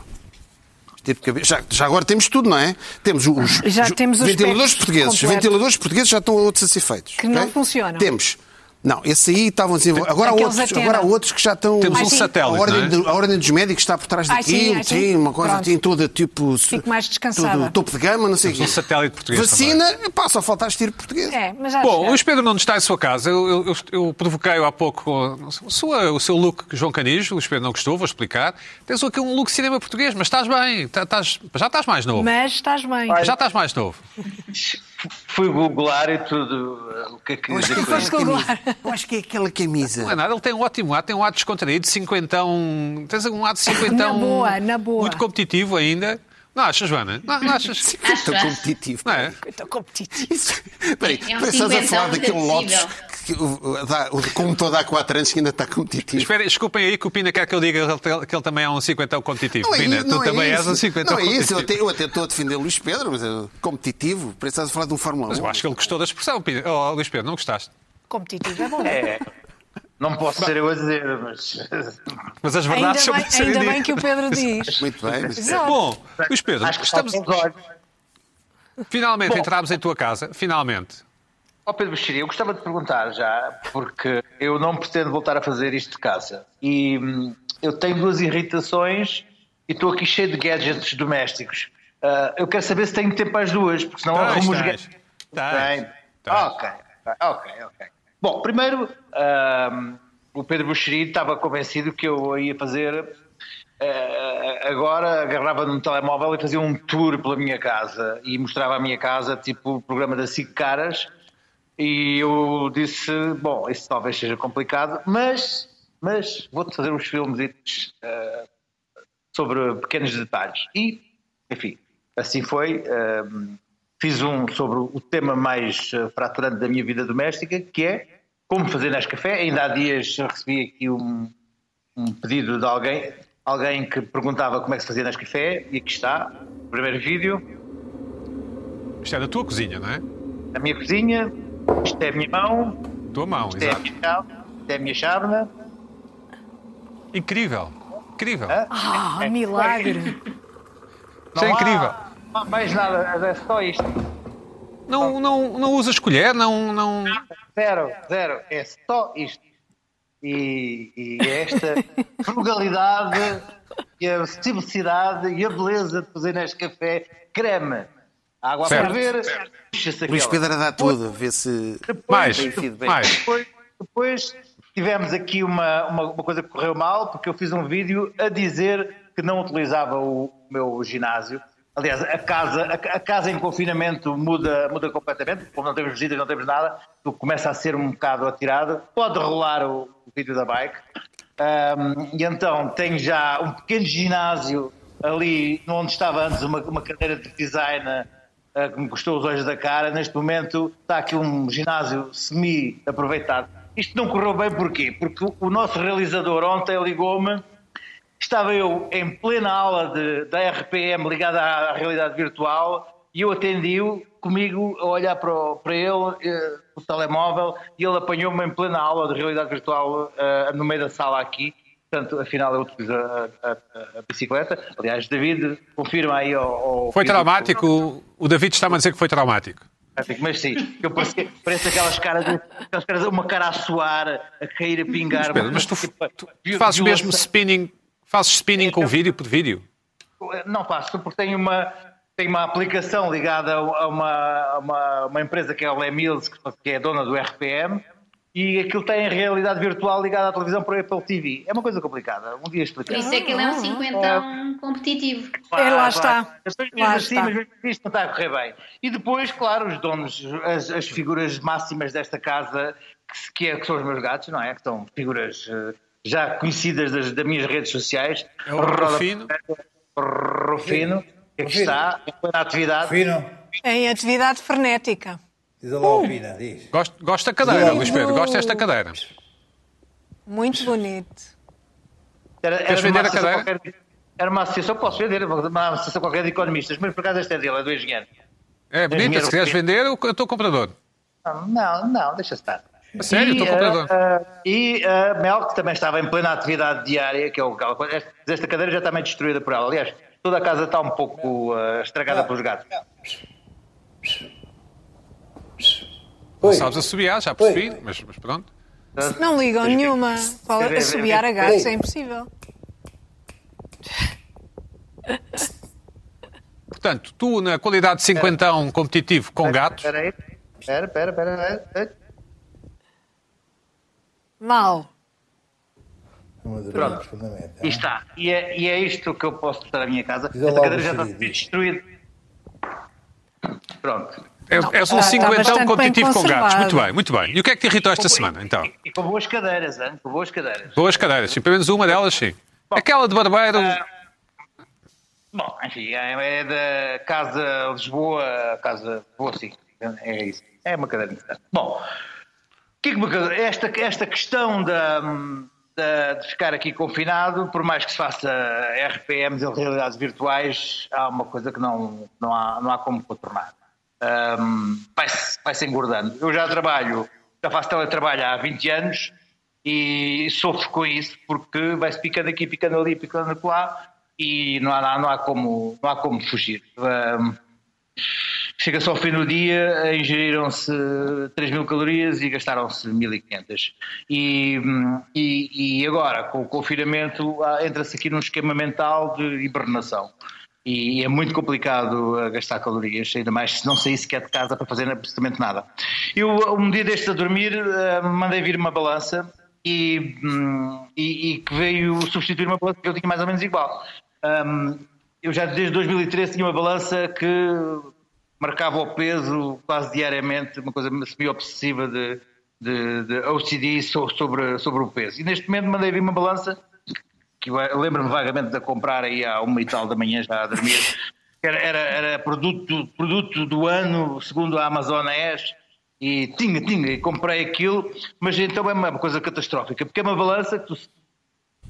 Já, já agora temos tudo, não é? Temos os, Já os temos o ventiladores portugueses. Os completo. ventiladores portugueses já estão outros a ser feitos. Que não ok? funcionam. Temos Não, esse aí estavam. Agora há, outros, Atena. agora há outros que já estão. Temos um sim. A satélite, ordem, não é? a ordem dos médicos está por trás daquilo, sim, uma coisa assim toda tipo. Fico mais descansada. tudo topo de gama, não sei o Temos quê. um satélite português Vacina, pá, só falta tiro português. É, mas já Bom, o. Luís Pedro não está em sua casa. Eu, eu, eu- eu provoquei-o há pouco sua- o seu look João Canijo. O Luís Pedro não gostou, vou explicar. Tens aqui um look cinema português, mas estás bem. Tá- estás- já estás mais novo. Mas estás bem. Já estás mais novo. [laughs] Fui googlar e tudo. O que é que Eu acho, que é isso? camisa. Eu acho que é aquela camisa. Não é nada, ele tem um ótimo ar, tem um ar descontraído, cinquentão. Tens um ar de [laughs] cinquentão. Na boa, na boa. Muito competitivo ainda. Não achas, Joana? Não, não achas? [laughs] Estou Acho, competitivo. Não é? Estou competitivo. Peraí, É um estás a falar daquele Lotus que, dá- como todo há 4 anos que ainda está competitivo. Espera, desculpem aí que o Pina quer que eu diga que ele também é um cinquentão competitivo. Não é Pina, isso, tu não é também és um cinquentão Não é isso, eu competitivo. até, eu até estou a defender o Luís Pedro, mas é competitivo. Parece que estás a falar de um Fórmula 1. Mas eu acho que ele gostou da expressão, Pina. Oh, Luís Pedro, não gostaste? Competitivo é bom. É, não posso ser eu a dizer, mas. Mas as Ainda verdades são bem, ainda bem que o Pedro diz. [laughs] Muito bem, mas... Exato. Bom, Luís Pedro, Acho que estamos... finalmente Bom. entramos em tua casa. Finalmente. Ó Pedro Bexiri, eu gostava de perguntar já, porque eu não pretendo voltar a fazer isto de casa. E hum, eu tenho duas irritações e estou aqui cheio de gadgets domésticos. Ah, eu quero saber se tenho tempo às duas, porque senão Tens, arrumo os gadgets. Tens. Ok, ok, ok. Bom, primeiro, o Pedro Buxeri estava convencido que eu ia fazer. eh, agora agarrava num telemóvel e fazia um tour pela minha casa e mostrava a minha casa, tipo o programa da SIC Caras. E eu disse: Bom, isso talvez seja complicado, mas, mas vou-te fazer uns filmes eh, sobre pequenos detalhes. E, enfim, assim foi. Ehm, fiz um sobre o tema mais eh, fraturante da minha vida doméstica, que é como fazer Nescafé. Ainda há dias recebi aqui um, um pedido de alguém, alguém que perguntava como é que se fazia Nescafé, e aqui está, o primeiro vídeo, Isto é da tua cozinha, não é? a minha cozinha, isto é a minha mão, Tua mão, isto é a exato. minha chave, isto é a minha chávena. Incrível. Incrível. Ah, milagre. Isso é Não há- incrível. Não há mais nada, é só isto. Não, não, não usas colher, não, não... Zero, zero. É só isto. E, e esta [laughs] frugalidade e a simplicidade e a beleza de fazer neste café creme. Água a Certo. ferver, puxa-se Luís. Pedro a dar tudo, a ver se... Mais, Tem feedback. mais. Depois, depois tivemos aqui uma, uma, uma coisa que correu mal, porque eu fiz um vídeo a dizer que não utilizava o meu ginásio. Aliás, a casa, a, casa em confinamento muda, muda completamente, como não temos visitas, não temos nada, tu começa a ser um bocado atirado. Pode rolar o, o vídeo da bike. Ahm, e então tenho já um pequeno ginásio ali onde estava antes uma, uma cadeira de design eh, que me custou os olhos da cara. Neste momento está aqui um ginásio semi-aproveitado. Isto não correu bem porquê? Porque o nosso realizador ontem ligou-me, estava eu em plena aula de, da RPM ligada à, à realidade virtual e eu atendi-o comigo a olhar para, o- para ele, eh, o telemóvel, e ele apanhou-me em plena aula de realidade virtual eh, no meio da sala aqui. Portanto, afinal, eu utilizo a, a- a- bicicleta. Aliás, David, confirma aí ao. ao Foi traumático. O- O David está-me a dizer que foi traumático. mas sim, eu parece aquelas caras, aquelas caras, uma cara a suar, a cair, a pingar. Pedro, mas tu, Tipo, tu viu- fazes mesmo spinning, fazes spinning com vídeo por vídeo? Não faço, porque tenho uma, tenho uma aplicação ligada a uma, a uma, uma empresa que é a Lemills, que é dona do RPM, e aquilo tem realidade virtual ligada à televisão por Apple TV. É uma coisa complicada, um dia Por explicar. isso é que ele é um cinquentão competitivo. É, lá está. Mas mesmo Lá assim, está. mas mesmo isto não está a correr bem. E depois, claro, os donos, as, as figuras máximas desta casa, que, que, é, que são os meus gatos, não é? Que são figuras eh, já conhecidas das, das minhas redes sociais. É o Rufino. Rufino, que aqui Rufino. está, em plena atividade. Fino, Em atividade frenética. diz lá a opina, diz. Gosto, gosto da cadeira, Luís Pedro. Gosto desta cadeira. Muito bonito. Era, era Queres vender a associação cadeira? qualquer- Era uma associação, posso vender, uma associação qualquer de economistas, mas por acaso esta é dele, é do engenheiro. É bonita. Se Rufino. vender, eu eu estou comprador. Não, não, não, deixa estar. A sério, E, estou ah, ah, e a Mel, que também estava em plena atividade diária, que é o esta, esta cadeira já está meio destruída por ela. Aliás, toda a casa está um pouco ah, estragada pelos gatos. Oi. Sabes assobiar, já percebi, mas, mas pronto. Não ligam nenhuma. Assobiar ver, a gatos é impossível. Portanto, tu, na qualidade de cinquentão competitivo com gatos, Espera aí. Espera, espera, espera. Mal. É uma das fundamentais. E está. E é, e é isto que eu posso estar à minha casa. Esta o cadeira já está Xerife. destruída. Pronto. és, és um cinquentão bem competitivo com gatos. Muito bem, muito bem. E o que é que te irritou esta semana, então? E, e com boas cadeiras, hein? com boas cadeiras. Boas cadeiras, sim, pelo menos uma delas, sim. Aquela de barbeiro, Bom, enfim, é, é da Casa Lisboa, Casa Lisboa, sim. É isso. É uma cadeira. Bom, é? Esta, esta questão da, da- de ficar aqui confinado, por mais que se faça RPMs e realidades virtuais, há uma coisa que não, não, há, não há como contornar. Ahm, vai-se vai-se engordando. Eu já trabalho, já faço teletrabalho há 20 anos e sofro com isso porque vai-se picando aqui, picando ali, picando lá e não há, não há, como, não há como fugir. Ahm, Chega-se ao fim do dia, ingeriram-se 3 mil calorias e gastaram-se 1500. E, e, e agora, com o confinamento, entra-se aqui num esquema mental de hibernação. E é muito complicado uh, gastar calorias, ainda mais se não sair sequer de casa para fazer absolutamente nada. Eu, um dia deste a dormir, uh, mandei vir uma balança e, hum, e, e que veio substituir uma balança que eu tinha mais ou menos igual. Hum, eu já desde 2013 tinha uma balança que marcava o peso quase diariamente, uma coisa semi-obsessiva de, de, de OCD so- sobre, sobre o peso. E neste momento mandei vir uma balança que lembro-me vagamente de a comprar aí à uma e tal da manhã já a dormir. Era, era, era produto, produto do ano, segundo a Amazon S, e tinha, tinha, e comprei aquilo, mas então é uma coisa catastrófica, porque é uma balança que tu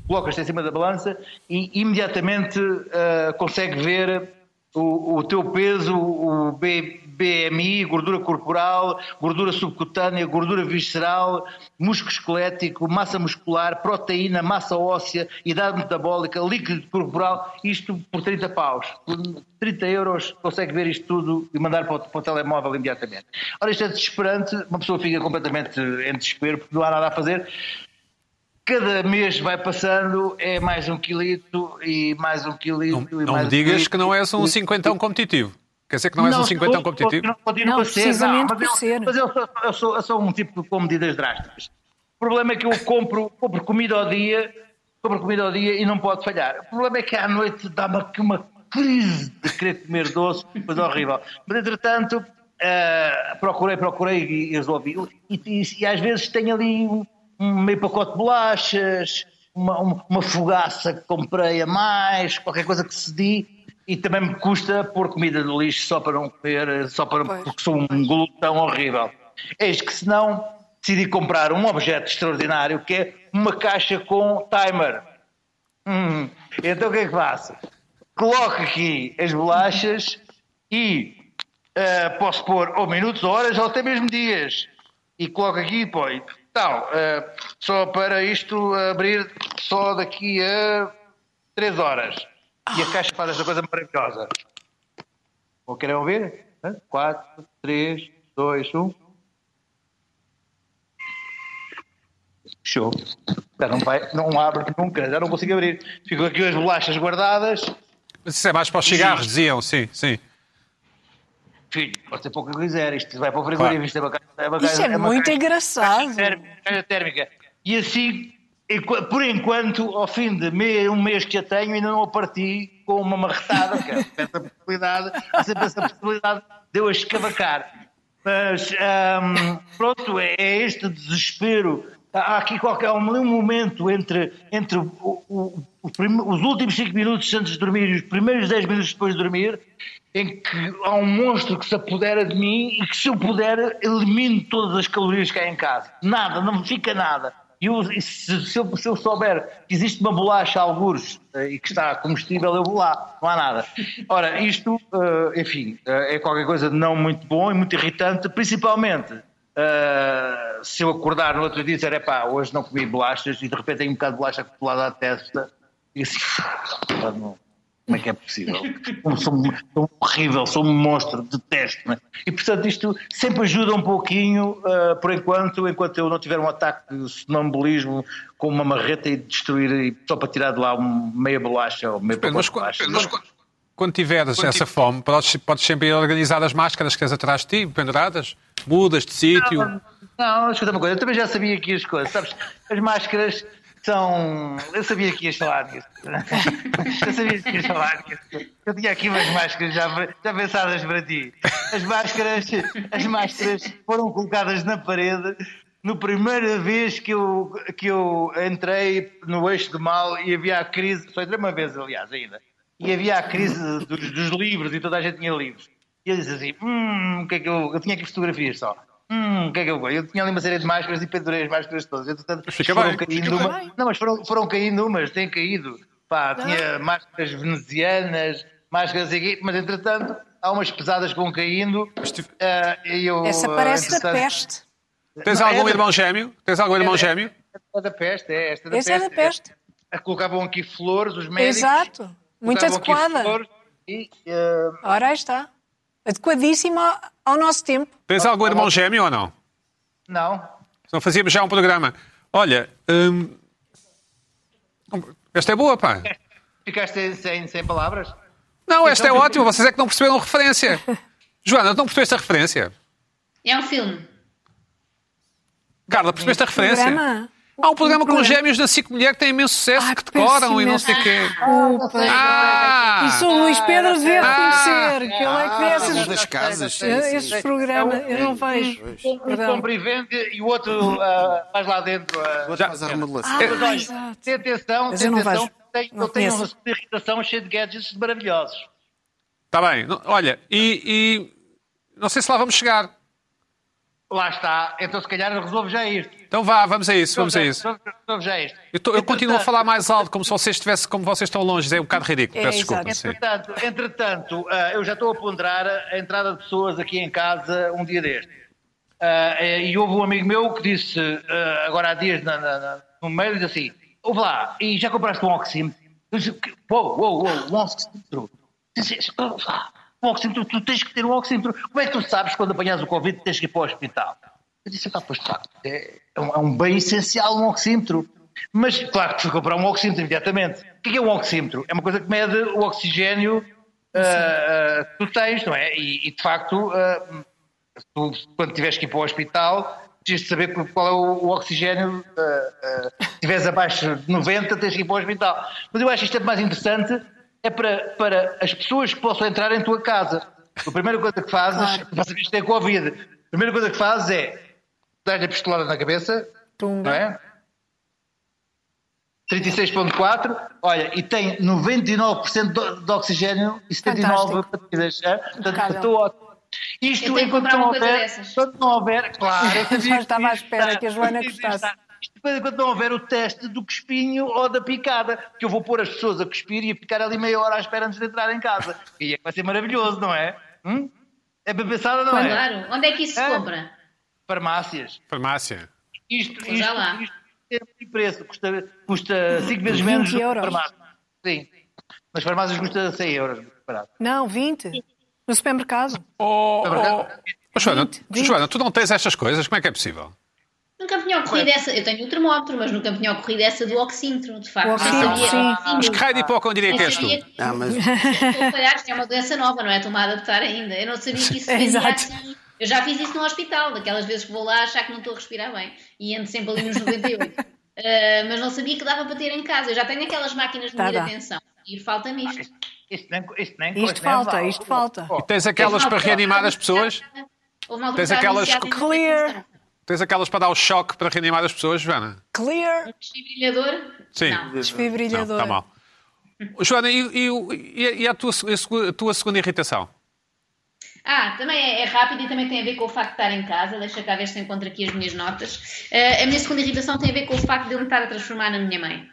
colocas-te em cima da balança e imediatamente ah, consegue ver o, o teu peso, o B- BMI, gordura corporal, gordura subcutânea, gordura visceral, músculo esquelético, massa muscular, proteína, massa óssea, idade metabólica, líquido corporal, isto por 30 paus. Por 30 euros consegue ver isto tudo e mandar para o, para o telemóvel imediatamente. Ora, isto é desesperante, uma pessoa fica completamente em desespero porque não há nada a fazer cada mês vai passando, é mais um quilito e mais um quilito. não, e não mais me um digas quilito. que não és um cinquentão competitivo. Quer dizer que não és um cinquentão competitivo? Não, Não, a ser, precisamente mas por eu, ser. Mas eu sou, eu, sou, eu sou um tipo com medidas drásticas. O problema é que eu compro, compro comida ao dia, compro comida ao dia e não pode falhar. O problema é que à noite dá-me aqui uma crise de querer comer doce, coisa horrível. Mas entretanto, eh, procurei, procurei e e resolvi. E, e, e às vezes tenho ali um, um meio pacote de bolachas, uma, uma, uma fogaça que comprei a mais, qualquer coisa que cedi. E também me custa pôr comida no lixo só para não comer, só para, Pois. porque sou um glutão horrível. Eis que se não decidi comprar um objeto extraordinário que é uma caixa com timer. Hum, Então o que é que faço? Coloco aqui as bolachas e eh, posso pôr ou minutos, ou horas, ou até mesmo dias. E coloco aqui e põe. Então, eh, só para isto abrir só daqui a 3 horas. E a caixa faz esta coisa maravilhosa. Ou querem ouvir? 4, 3, 2, 1. Show. Já não, vai, não abre nunca, já não consigo abrir. Ficam aqui as bolachas guardadas. Mas isso é mais para os cigarros, diziam, sim, sim. Pode ser pouco que quiser. Isto vai para o frigorífico. Isto é uma caixa- é uma Isso é uma muito caixa- engraçado. Caixa térmica, caixa térmica. E assim, por enquanto, ao fim de meio, um mês que a tenho, ainda não a parti com uma marretada, que é essa possibilidade, há sempre essa possibilidade de eu a escavacar. Mas, ahm, pronto, é, é este desespero. Há aqui qualquer um, momento entre, entre o- o- os últimos 5 minutos antes de dormir e os primeiros 10 minutos depois de dormir, em que há um monstro que se apodera de mim e que, se eu puder, elimino todas as calorias que há em casa. Nada, não me fica nada. E se, se eu, se eu souber que existe uma bolacha a algures eh, e que está combustível, eu vou lá, não há nada. Ora, isto, eh, enfim, eh, é qualquer coisa de não muito bom e muito irritante, principalmente eh, se eu acordar no outro dia e dizer, epá, hoje não comi bolachas e de repente tenho um bocado de bolacha colada à testa e assim, pá, [laughs] não, Como é que é possível? Sou, sou horrível, sou um monstro, detesto. Né? E portanto isto sempre ajuda um pouquinho, uh, por enquanto, enquanto eu não tiver um ataque de sonambulismo com uma marreta e destruir, e só para tirar de lá um meia bolacha ou meia Mas, bolacha. mas quando, quando tiveres essa fome, podes, podes sempre ir organizar as máscaras que tens atrás de ti, penduradas, mudas de sítio. Não, não, escuta uma coisa, eu também já sabia aqui as coisas, sabes? As máscaras são. Eu sabia que ias falar disso. Eu sabia que ias falar disso. Eu tinha aqui umas máscaras já, já pensadas para ti. As máscaras, as máscaras foram colocadas na parede no primeira vez que eu, que eu entrei no eixo do mal e havia a crise, foi uma vez aliás ainda, e havia a crise dos, dos livros e toda a gente tinha livros. E eu disse assim, hum, o que é que eu. Eu tinha aqui fotografias só. Hum, o que é que eu vou? Eu tinha ali uma série de máscaras e pendurei as máscaras todas. Entretanto, Fica foram bem, caindo fica uma... bem. Não, mas foram, foram caindo umas, têm caído. Pá, tinha máscaras venezianas, máscaras aqui, mas entretanto há umas pesadas que vão caindo. tive- ah, e eu, Essa ah, parece da peste. Tens Não, algum é da- irmão gêmeo? Tens algum irmão é da- gêmeo? É da peste, é esta da Essa é peste. da peste. É, colocavam aqui flores, os médicos. Exato. Muito adequada. flores E, ah, Ora, aí está. Adequadíssima ao nosso tempo. Tens algum irmão gêmeo ou não? não, Senão fazíamos já um programa. Olha, hum, esta é boa, pá. ficaste sem, sem palavras? Não, esta é Então- ótima. Vocês é que não perceberam a referência. [laughs] Joana, não percebeste a referência? É um filme. Carla, percebeste a referência? Programa. Há um programa com programa. gêmeos da SIC Mulher que tem imenso sucesso, Ah, que decoram e não sei o quê. Desculpa. Ah! Isso o Luís Pedro devia Ah! reconhecer, que ele é que vê Ah, essas, das casas, esses sim. programas. Eu não vejo. Um compra e vende e o outro ah, faz lá dentro. ah, Outro faz a remodelação. Ah, Mas olha, exato. tem atenção, tem atenção. eu tenho uma irritação cheia de gadgets maravilhosos. Está Tá bem. Olha, e, e não sei se lá vamos chegar. Lá está. Então, se calhar, resolvo já isto. Então vá, vamos a isso, vamos a isso. Resolvo já isto. Eu, tô- eu continuo a falar mais alto, como se vocês estivessem, como vocês estão longe. É um bocado ridículo. É, Peço desculpa. exato. sim. Entretanto, entretanto ah, eu já estou a ponderar a entrada de pessoas aqui em casa um dia deste. Ah, e houve um amigo meu que disse, ah, agora há dias na, na, na, no mail, disse assim: Ouve lá, e já compraste um oxímetro? Eu disse: Uou, uou, uou, um oxímetro. Disse, "Ouve lá, Um oxímetro, tu tens que ter um oxímetro. Como é que tu sabes quando apanhas o Covid tens que ir para o hospital? Eu disse: pá, pois de facto, é, é um, é um bem essencial um oxímetro. Mas, claro que fui comprar um oxímetro imediatamente. O que é, é um oxímetro? É uma coisa que mede o oxigênio ah, ah, que tu tens, não é? E, e, de facto, ah, tu, quando tiveres que ir para o hospital, tens de saber qual é o, o oxigênio. se estiveres abaixo de 90, tens que ir para o hospital. Mas eu acho que isto é mais interessante é para, para as pessoas que possam entrar em tua casa. A primeira coisa que fazes, para saber que tem Covid, a primeira coisa que fazes é dar-lhe a pistolada na cabeça, Tumba. não é? 36.4, olha, e tem 99% de, de oxigênio e 79 Fantástico. batidas. É? Portanto, estou ótimo. Isto enquanto não houver, dessas. quando não houver, claro, [laughs] eu estava à que espera que a Joana gostasse. Isto depois, enquanto não houver o teste do cuspinho ou da picada, que eu vou pôr as pessoas a cuspir e a picar ali meia hora à espera antes de entrar em casa. [laughs] E é que vai ser maravilhoso, não é? Hum? É bem pensado, não é? Claro. Onde é que isso se É. compra? Farmácias. Farmácia. Isto, já isto, lá. isto tem muito preço, custa, custa 5 vezes menos do que euros. na farmácia. Sim. Nas farmácias custa 100 euros. barato. Não, 20. No supermercado. Oh, É oh, verdade? oh, Joana, 20, 20. Joana, tu não tens estas coisas? Como é que é possível? Nunca me tinha ocorrido essa. Eu tenho o termómetro, mas nunca me tinha ocorrido essa do oxímetro, de facto. O oxímetro, Não sabia- sim. Mas que raio de hipocondríaco Nem és tu? que- Ah, mas é uma doença nova, não é? Estou-me a adaptar ainda. Eu não sabia que isso Exato. assim. Eu já fiz isso no hospital, daquelas vezes que vou lá achar que não estou a respirar bem e ando sempre ali nos 98. Ah, [laughs] mas não sabia que dava para ter em casa. Eu já tenho aquelas máquinas de Tá, medir a tensão e falta-me isto. Isto nem, isto nem Isto falta, isto falta. Oh, Tens aquelas para reanimar que as pessoas? Tens que aquelas Clear. Tens aquelas para dar o choque para reanimar as pessoas, Joana? Clear. Desfibrilhador? Sim. Não. Não, Desfibrilhador. está mal. [laughs] Joana, e, e- e a, tua, a tua segunda irritação? Ah, também é, é rápido e também tem a ver com o facto de estar em casa. Deixa cá ver se encontro aqui as minhas notas. Eh, a minha segunda irritação tem a ver com o facto de eu me estar a transformar na minha mãe.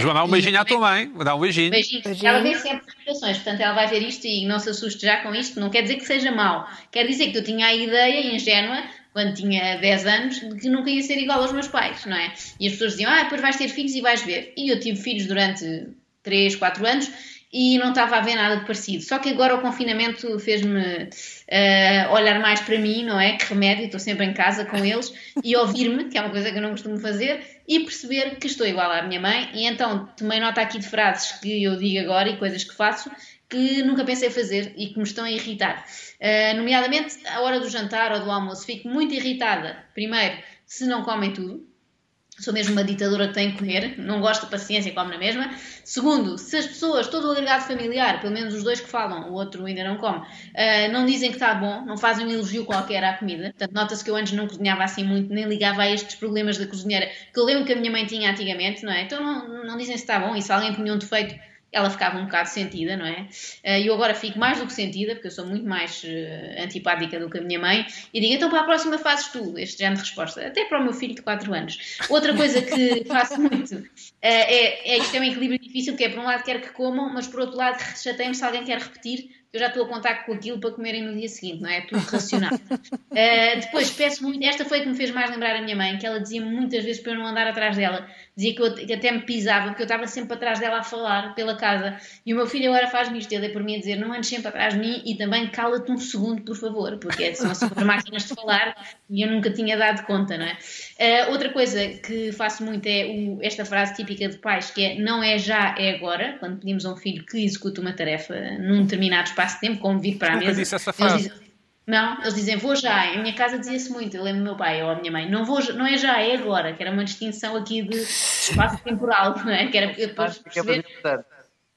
Joana, dá um beijinho à tua mãe. Vou dar um beijinho. Beijinho. Beijinho. Ela vê sempre irritações, portanto ela vai ver isto e não se assuste já com isto. Não quer dizer que seja mau. Quer dizer que eu tinha a ideia ingênua, quando tinha 10 anos, de que nunca ia ser igual aos meus pais, não é? E as pessoas diziam, ah, depois vais ter filhos e vais ver. E eu tive filhos durante 3, 4 anos e não estava a ver nada de parecido. Só que agora o confinamento fez-me uh, olhar mais para mim, não é? Que remédio, estou sempre em casa com eles, e ouvir-me, que é uma coisa que eu não costumo fazer, e perceber que estou igual à minha mãe. E então tomei nota aqui de frases que eu digo agora e coisas que faço que nunca pensei fazer e que me estão a irritar. Uh, nomeadamente, a hora do jantar ou do almoço, fico muito irritada. Primeiro, se não comem tudo, Sou mesmo uma ditadora que tem que comer, não gosto de paciência e come na mesma. Segundo, se as pessoas, todo o agregado familiar, pelo menos os dois que falam, o outro ainda não come, uh, não dizem que está bom, não fazem um elogio qualquer à comida. Portanto, nota-se que eu antes não cozinhava assim muito, nem ligava a estes problemas da cozinheira que eu lembro que a minha mãe tinha antigamente, não é? Então não, não dizem se está bom e se alguém punha um defeito ela ficava um bocado sentida, não é? Eh, e eu agora fico mais do que sentida, porque eu sou muito mais uh, antipática do que a minha mãe, e digo, então para a próxima fazes tu, este género de resposta, até para o meu filho de 4 anos. Outra coisa que [laughs] faço muito uh, é, é isto é um equilíbrio difícil, que é por um lado quero que comam, mas por outro lado chatei-me se alguém quer repetir, eu já estou a contar com aquilo para comerem no dia seguinte, não é? É tudo racional. uh, [laughs] depois, peço muito, esta foi a que me fez mais lembrar a minha mãe, que ela dizia muitas vezes para eu não andar atrás dela, dizia que, eu, que até me pisava, porque eu estava sempre atrás dela a falar pela casa. E o meu filho agora faz-me isto, ele é por mim a dizer: não andes sempre atrás de mim e também cala-te um segundo, por favor, porque são super [laughs] máquinas de falar e eu nunca tinha dado conta, não é? Uh, outra coisa que faço muito é o, esta frase típica de pais, que é não é já, é agora, quando pedimos a um filho que execute uma tarefa num determinado espaço de tempo, como vir para a Nunca mesa. disse essa frase. Não, eles dizem vou já. Em minha casa dizia-se muito, eu lembro do meu pai ou a minha mãe, não, vou, não é já, é agora, que era uma distinção aqui de espaço temporal, não é? Que era depois é para perceber.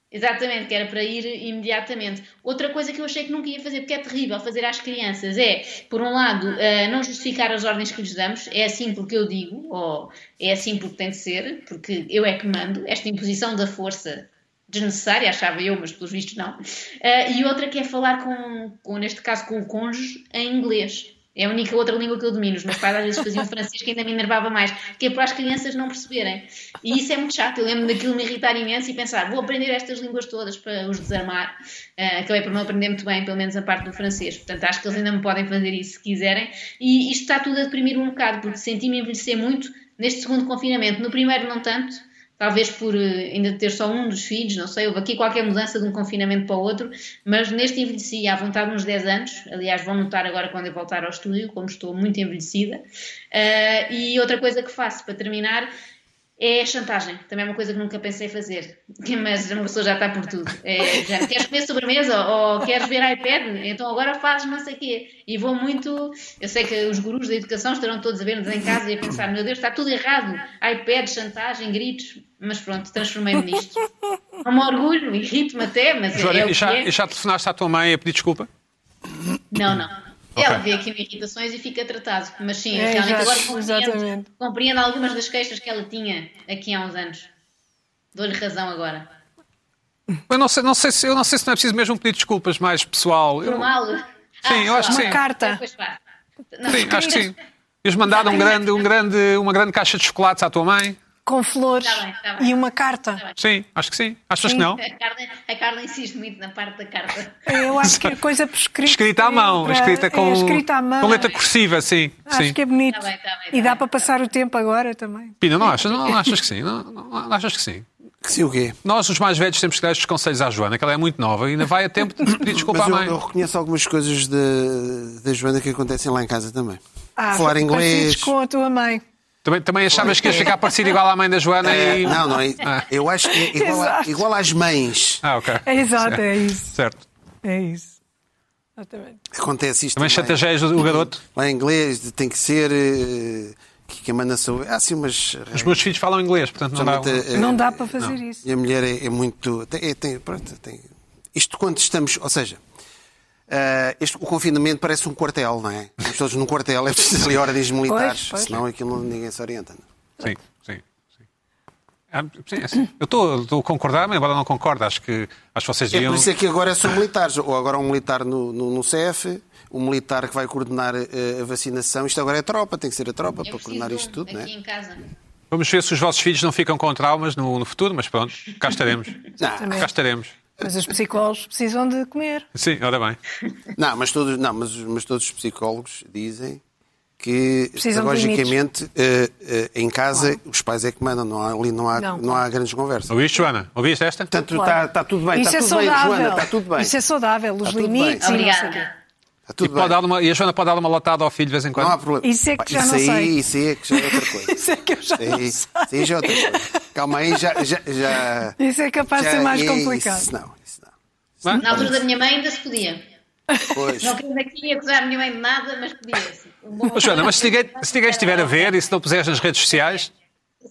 Exatamente, que era para ir imediatamente. Outra coisa que eu achei que nunca ia fazer, porque é terrível fazer às crianças, é, por um lado, eh, não justificar as ordens que lhes damos, é assim porque eu digo, ou é assim porque tem de ser, porque eu é que mando, esta imposição da força desnecessária, achava eu, mas pelos vistos não. Eh, e outra que é falar com, com, neste caso, com o cônjuge em inglês. É a única outra língua que eu domino. Os meus pais às vezes faziam [laughs] francês que ainda me enervava mais, que é para as crianças não perceberem. E isso é muito chato. Eu lembro daquilo me irritar imenso e pensar, vou aprender estas línguas todas para os desarmar. Uh, acabei por não aprender muito bem, pelo menos a parte do francês. Portanto, acho que eles ainda me podem fazer isso se quiserem. E isto está tudo a deprimir um bocado, porque senti-me envelhecer muito neste segundo confinamento. No primeiro, não tanto. Talvez por eh, ainda ter só um dos filhos, não sei, houve aqui qualquer mudança de um confinamento para o outro, mas neste envelheci à vontade uns 10 anos. Aliás, vão notar agora quando eu voltar ao estúdio, como estou muito envelhecida. Uh, e outra coisa que faço para terminar é chantagem. Também é uma coisa que nunca pensei fazer, [laughs] mas uma pessoa já está por tudo. É, já, queres comer sobremesa ou queres ver iPad? Então agora fazes não sei o quê. E vou muito. Eu sei que os gurus da educação estarão todos a ver-nos em casa e a pensar: meu Deus, está tudo errado. iPad, chantagem, gritos. Mas pronto, transformei-me nisto. É um orgulho, irrito-me até, mas Joana, é o e já, é. e já telefonaste à tua mãe a pedir desculpa? Não, não. Ela vê aqui irritações e fica tratado. Mas sim, É, realmente exato, agora compreendo, exatamente. compreendo algumas das queixas que ela tinha aqui há uns anos. Dou-lhe razão agora. Eu não sei, não sei se, eu não sei se não é preciso mesmo pedir desculpas mais pessoal. Eu- Normal? Sim, eu acho que Uma sim. carta. Faz. Não, Sim, acho que [laughs] sim. Ias mandar um grande, um grande, uma grande caixa de chocolates à tua mãe? Com flores Tá bem, tá bem. e uma carta. Sim, acho que sim. Achas que não? A Carla, a Carla insiste muito na parte da carta. Eu acho que é [laughs] coisa por escrito. Escrita à mão, para- escrita com, é, escrita à mão. com letra cursiva, sim. Acho sim. que é bonito. Tá bem, tá bem, e tá dá bem. para passar o tempo agora também. Pina, não achas? Não, achas que sim? Não, não- não achas que sim? Que sim o quê? Nós, os mais velhos, temos que dar estes conselhos à Joana, que ela é muito nova e ainda vai a tempo de [coughs] pedir desculpa Mas à eu, mãe. eu reconheço algumas coisas da Joana que acontecem lá em casa também. Ah, Falar inglês. com a tua mãe. Também, também achavas que ias ficar parecido igual à mãe da Joana É, e. não, não é. Ah. Eu acho que é igual, a- igual às mães. Ah, ok. É exato, é isso. Certo. É isso. Exatamente. Acontece isto. Também chatejeias o o garoto. Lá em inglês tem que ser. eh, que quem manda sou. Há assim umas. Os meus filhos falam inglês, portanto não dá. Eh, Não dá para fazer isso. E a mulher é, é muito. Tem, é- tem- pronto, tem- isto quando estamos. Ou seja, ah, este- o confinamento parece um quartel, não é? Estamos todos num quartel, é preciso ali ordens militares, pois. senão aquilo ninguém se orienta. não é? Sim, sim. sim. Ah, sim, é assim. Eu estou estou a concordar, mas embora não concorde, acho que, acho que vocês É deviam. por isso é que agora são militares. Ou agora um militar no, no, no CF, um militar que vai coordenar eh, a vacinação. Isto agora é tropa, tem que ser a tropa Eu para coordenar de isto tudo, não aqui é? em casa. Vamos ver se os vossos filhos não ficam com traumas no, no futuro, mas pronto, cá estaremos. Não, cá estaremos. Mas os psicólogos precisam de comer. Sim, ora bem. não, mas todos, não mas, mas todos os psicólogos dizem que, Precisam pedagogicamente, eh, eh, em casa, os pais é que mandam, não há, ali não há, Não, não, há grandes conversas. Ouviste, Joana? Ouviste esta? Portanto, Claro. está está tudo bem, Isso está é tudo bem, saudável. Joana, está tudo bem. Isso é saudável, os Está tudo limites bem. e não. Obrigada. Está E, tudo pode bem. dar uma, e a Joana pode dar uma latada ao filho de vez em quando? Não há problema. Isso é que já isso não aí, sei. Isso aí é que já é outra coisa. [laughs] Isso é que eu já não Isso, sei. isso aí já é outra coisa. Calma aí, já... já, já Isso é capaz de já ser mais complicado. Isso não, isso não. Na altura da minha mãe ainda se podia. Pois. Não querendo aqui acusar a minha mãe de nada, mas podia-se. Um Joana, mas se ninguém, se ninguém estiver a ver e se não puseres nas redes sociais,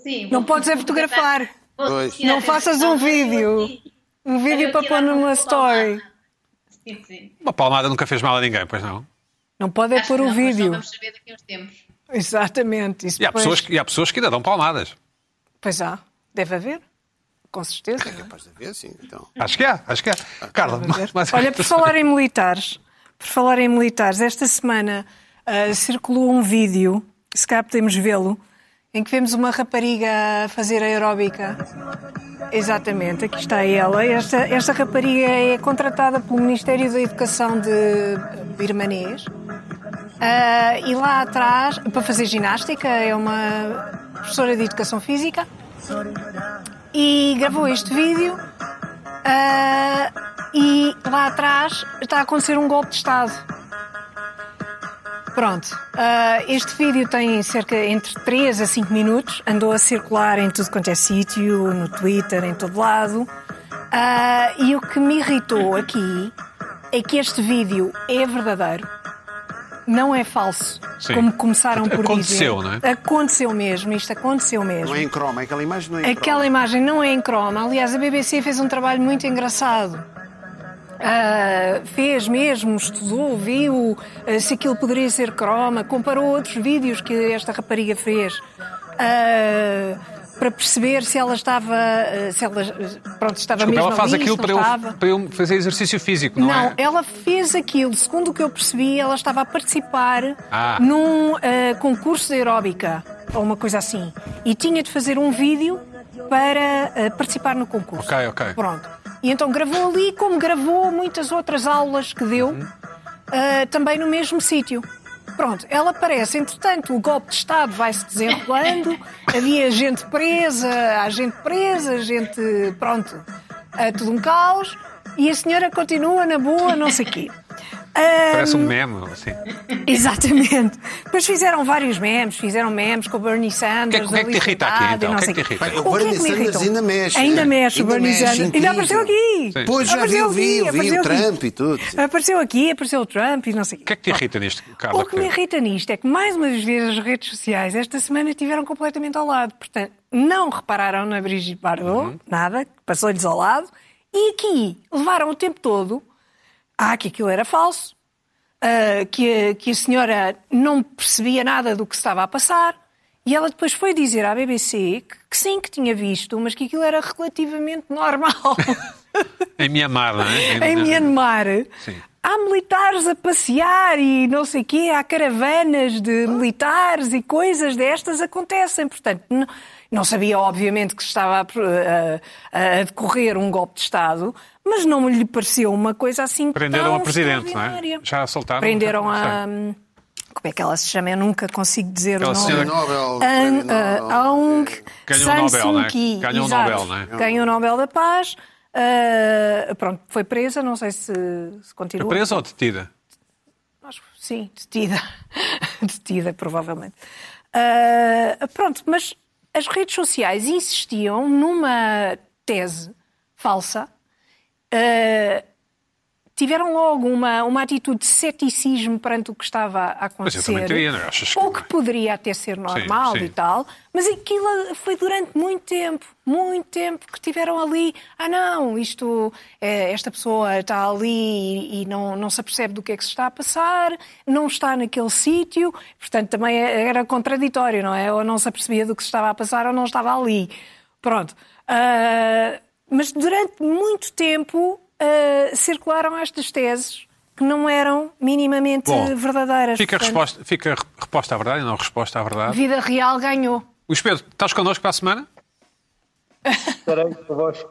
Sim, Não podes é fotografar. Pois. Não faças um vídeo. Um vídeo para pôr numa story. Sim, sim. uma palmada nunca fez mal a ninguém, pois não? Não pode é Acho pôr o não, vídeo. Vamos saber daqui a uns tempos. Exatamente. Isso E há, depois- pessoas que, e há pessoas que ainda dão palmadas. Pois há. Deve haver. Com certeza. é? Capaz de haver, sim. Então. Acho que há, acho que há. Carla, Deve haver. mas- Olha, por falar em militares, por falar em militares, esta semana ah, circulou um vídeo, se calhar podemos vê-lo, em que vemos uma rapariga a fazer aeróbica. Exatamente, aqui está ela. Esta, esta rapariga é contratada pelo Ministério da Educação de Birmanês. Ah, e lá atrás, para fazer ginástica, é uma professora de educação física e gravou este vídeo. ah, e lá atrás está a acontecer um golpe de Estado. Pronto, ah, este vídeo tem cerca entre 3 a 5 minutos, andou a circular em tudo quanto é sítio, no Twitter, em todo lado. Ah, e o que me irritou aqui é que este vídeo é verdadeiro, não é falso, Sim. como começaram por Aconteceu, dizer. não é? Aconteceu mesmo, isto aconteceu mesmo. Não é em croma, aquela imagem não é em Aquela croma. imagem não é em croma. Aliás, a BBC fez um trabalho muito engraçado. Ah, fez mesmo, estudou, viu ah, se aquilo poderia ser croma, comparou outros vídeos que esta rapariga fez ah, para perceber se ela estava, ah, se ela pronto, estava Desculpa, mesmo ela faz ali, aquilo para não eu, para eu fazer exercício físico, não, Não, é? ela fez aquilo, segundo o que eu percebi, ela estava a participar Ah. num eh, concurso de aeróbica, ou uma coisa assim. E tinha de fazer um vídeo para eh, participar no concurso. Ok, ok. Pronto. E então gravou ali, como gravou muitas outras aulas que deu, Uhum. eh, também no mesmo sítio. Pronto, ela aparece, entretanto, o golpe de Estado vai-se desenrolando, havia gente presa, há gente presa, gente, pronto, é tudo um caos, e a senhora continua na boa, não sei o quê. Parece um meme, assim. [laughs] Exatamente. Depois fizeram vários memes, fizeram memes com o Bernie Sanders. O que é que te irrita aqui, então? O que é que te irrita? O O é Bernie Sanders ainda mexe. Ainda né? mexe o Bernie mexe, Sanders. Ainda apareceu aqui. Sim. Pois, já Apareceu vi, vi, aqui, vi o aqui. Trump e tudo. sim. Apareceu aqui, apareceu o Trump e não sei o O que é que te irrita nisto, o Carla? que me irrita nisto é que, mais uma vez, as redes sociais esta semana estiveram completamente ao lado. Portanto, não repararam na Brigitte Bardot, Uhum. nada, passou-lhes ao lado. E aqui levaram o tempo todo ah, que aquilo era falso, ah, que, a- que a senhora não percebia nada do que estava a passar. E ela depois foi dizer à BBC que, que sim, que tinha visto, mas que aquilo era relativamente normal. [laughs] Em Mianmar, não é? em Myanmar. Sim. Há militares a passear e não sei o quê, há caravanas de militares e coisas destas acontecem. Portanto, não, sabia, obviamente, que estava a, a- a decorrer um golpe de Estado, mas não lhe pareceu uma coisa assim Prenderam tão a presidente, não é? Já a soltaram? Prenderam a... Como é que ela se chama? Eu nunca consigo dizer Aquela o nome. senhora- Nobel, An- Nobel. Aung Ganhou o San Nobel, Suu é? Kyi. Ganhou o. Nobel, não é? Ganhou o Nobel da Paz. ah, pronto, foi presa, não sei se, se continua. Foi presa ou detida? Acho que sim, detida. [laughs] detida, provavelmente. Ah, pronto, mas as redes sociais insistiam numa tese falsa. Ah, tiveram logo uma, uma atitude de ceticismo perante o que estava a acontecer. Mas eu teria, não é? Achas que- Ou que poderia até ser normal sim. e tal, mas aquilo foi durante muito tempo, muito tempo que tiveram ali, ah não, isto, eh, esta pessoa está ali e, não, não se apercebe do que é que se está a passar, não está naquele sítio, portanto também era contraditório, não é? Ou não se apercebia do que se estava a passar ou não estava ali. Pronto. Ah, mas durante muito tempo uh, circularam estas teses que não eram minimamente Bom, verdadeiras. Fica, portanto... resposta, fica resposta à verdade e não resposta à verdade. Vida real ganhou. O Pedro, estás connosco para a semana? Estarei convosco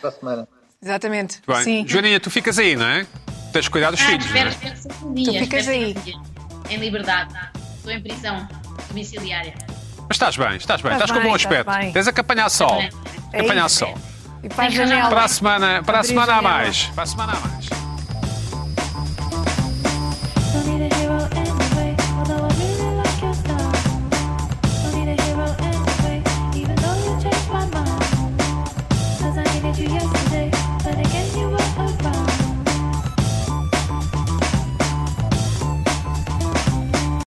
para a semana. Exatamente. Bem. Sim. Joaninha, tu ficas aí, não é? Tens cuidado dos ah, filhos. Espero, é? espero tu ficas aí. Em liberdade. Estou em prisão domiciliária. Mas estás bem, estás bem, estás, estás com um bom aspecto. Tens a apanhar sol. É apanhar sol. E para a janela. Para a semana, para a semana a mais. Para a semana a mais.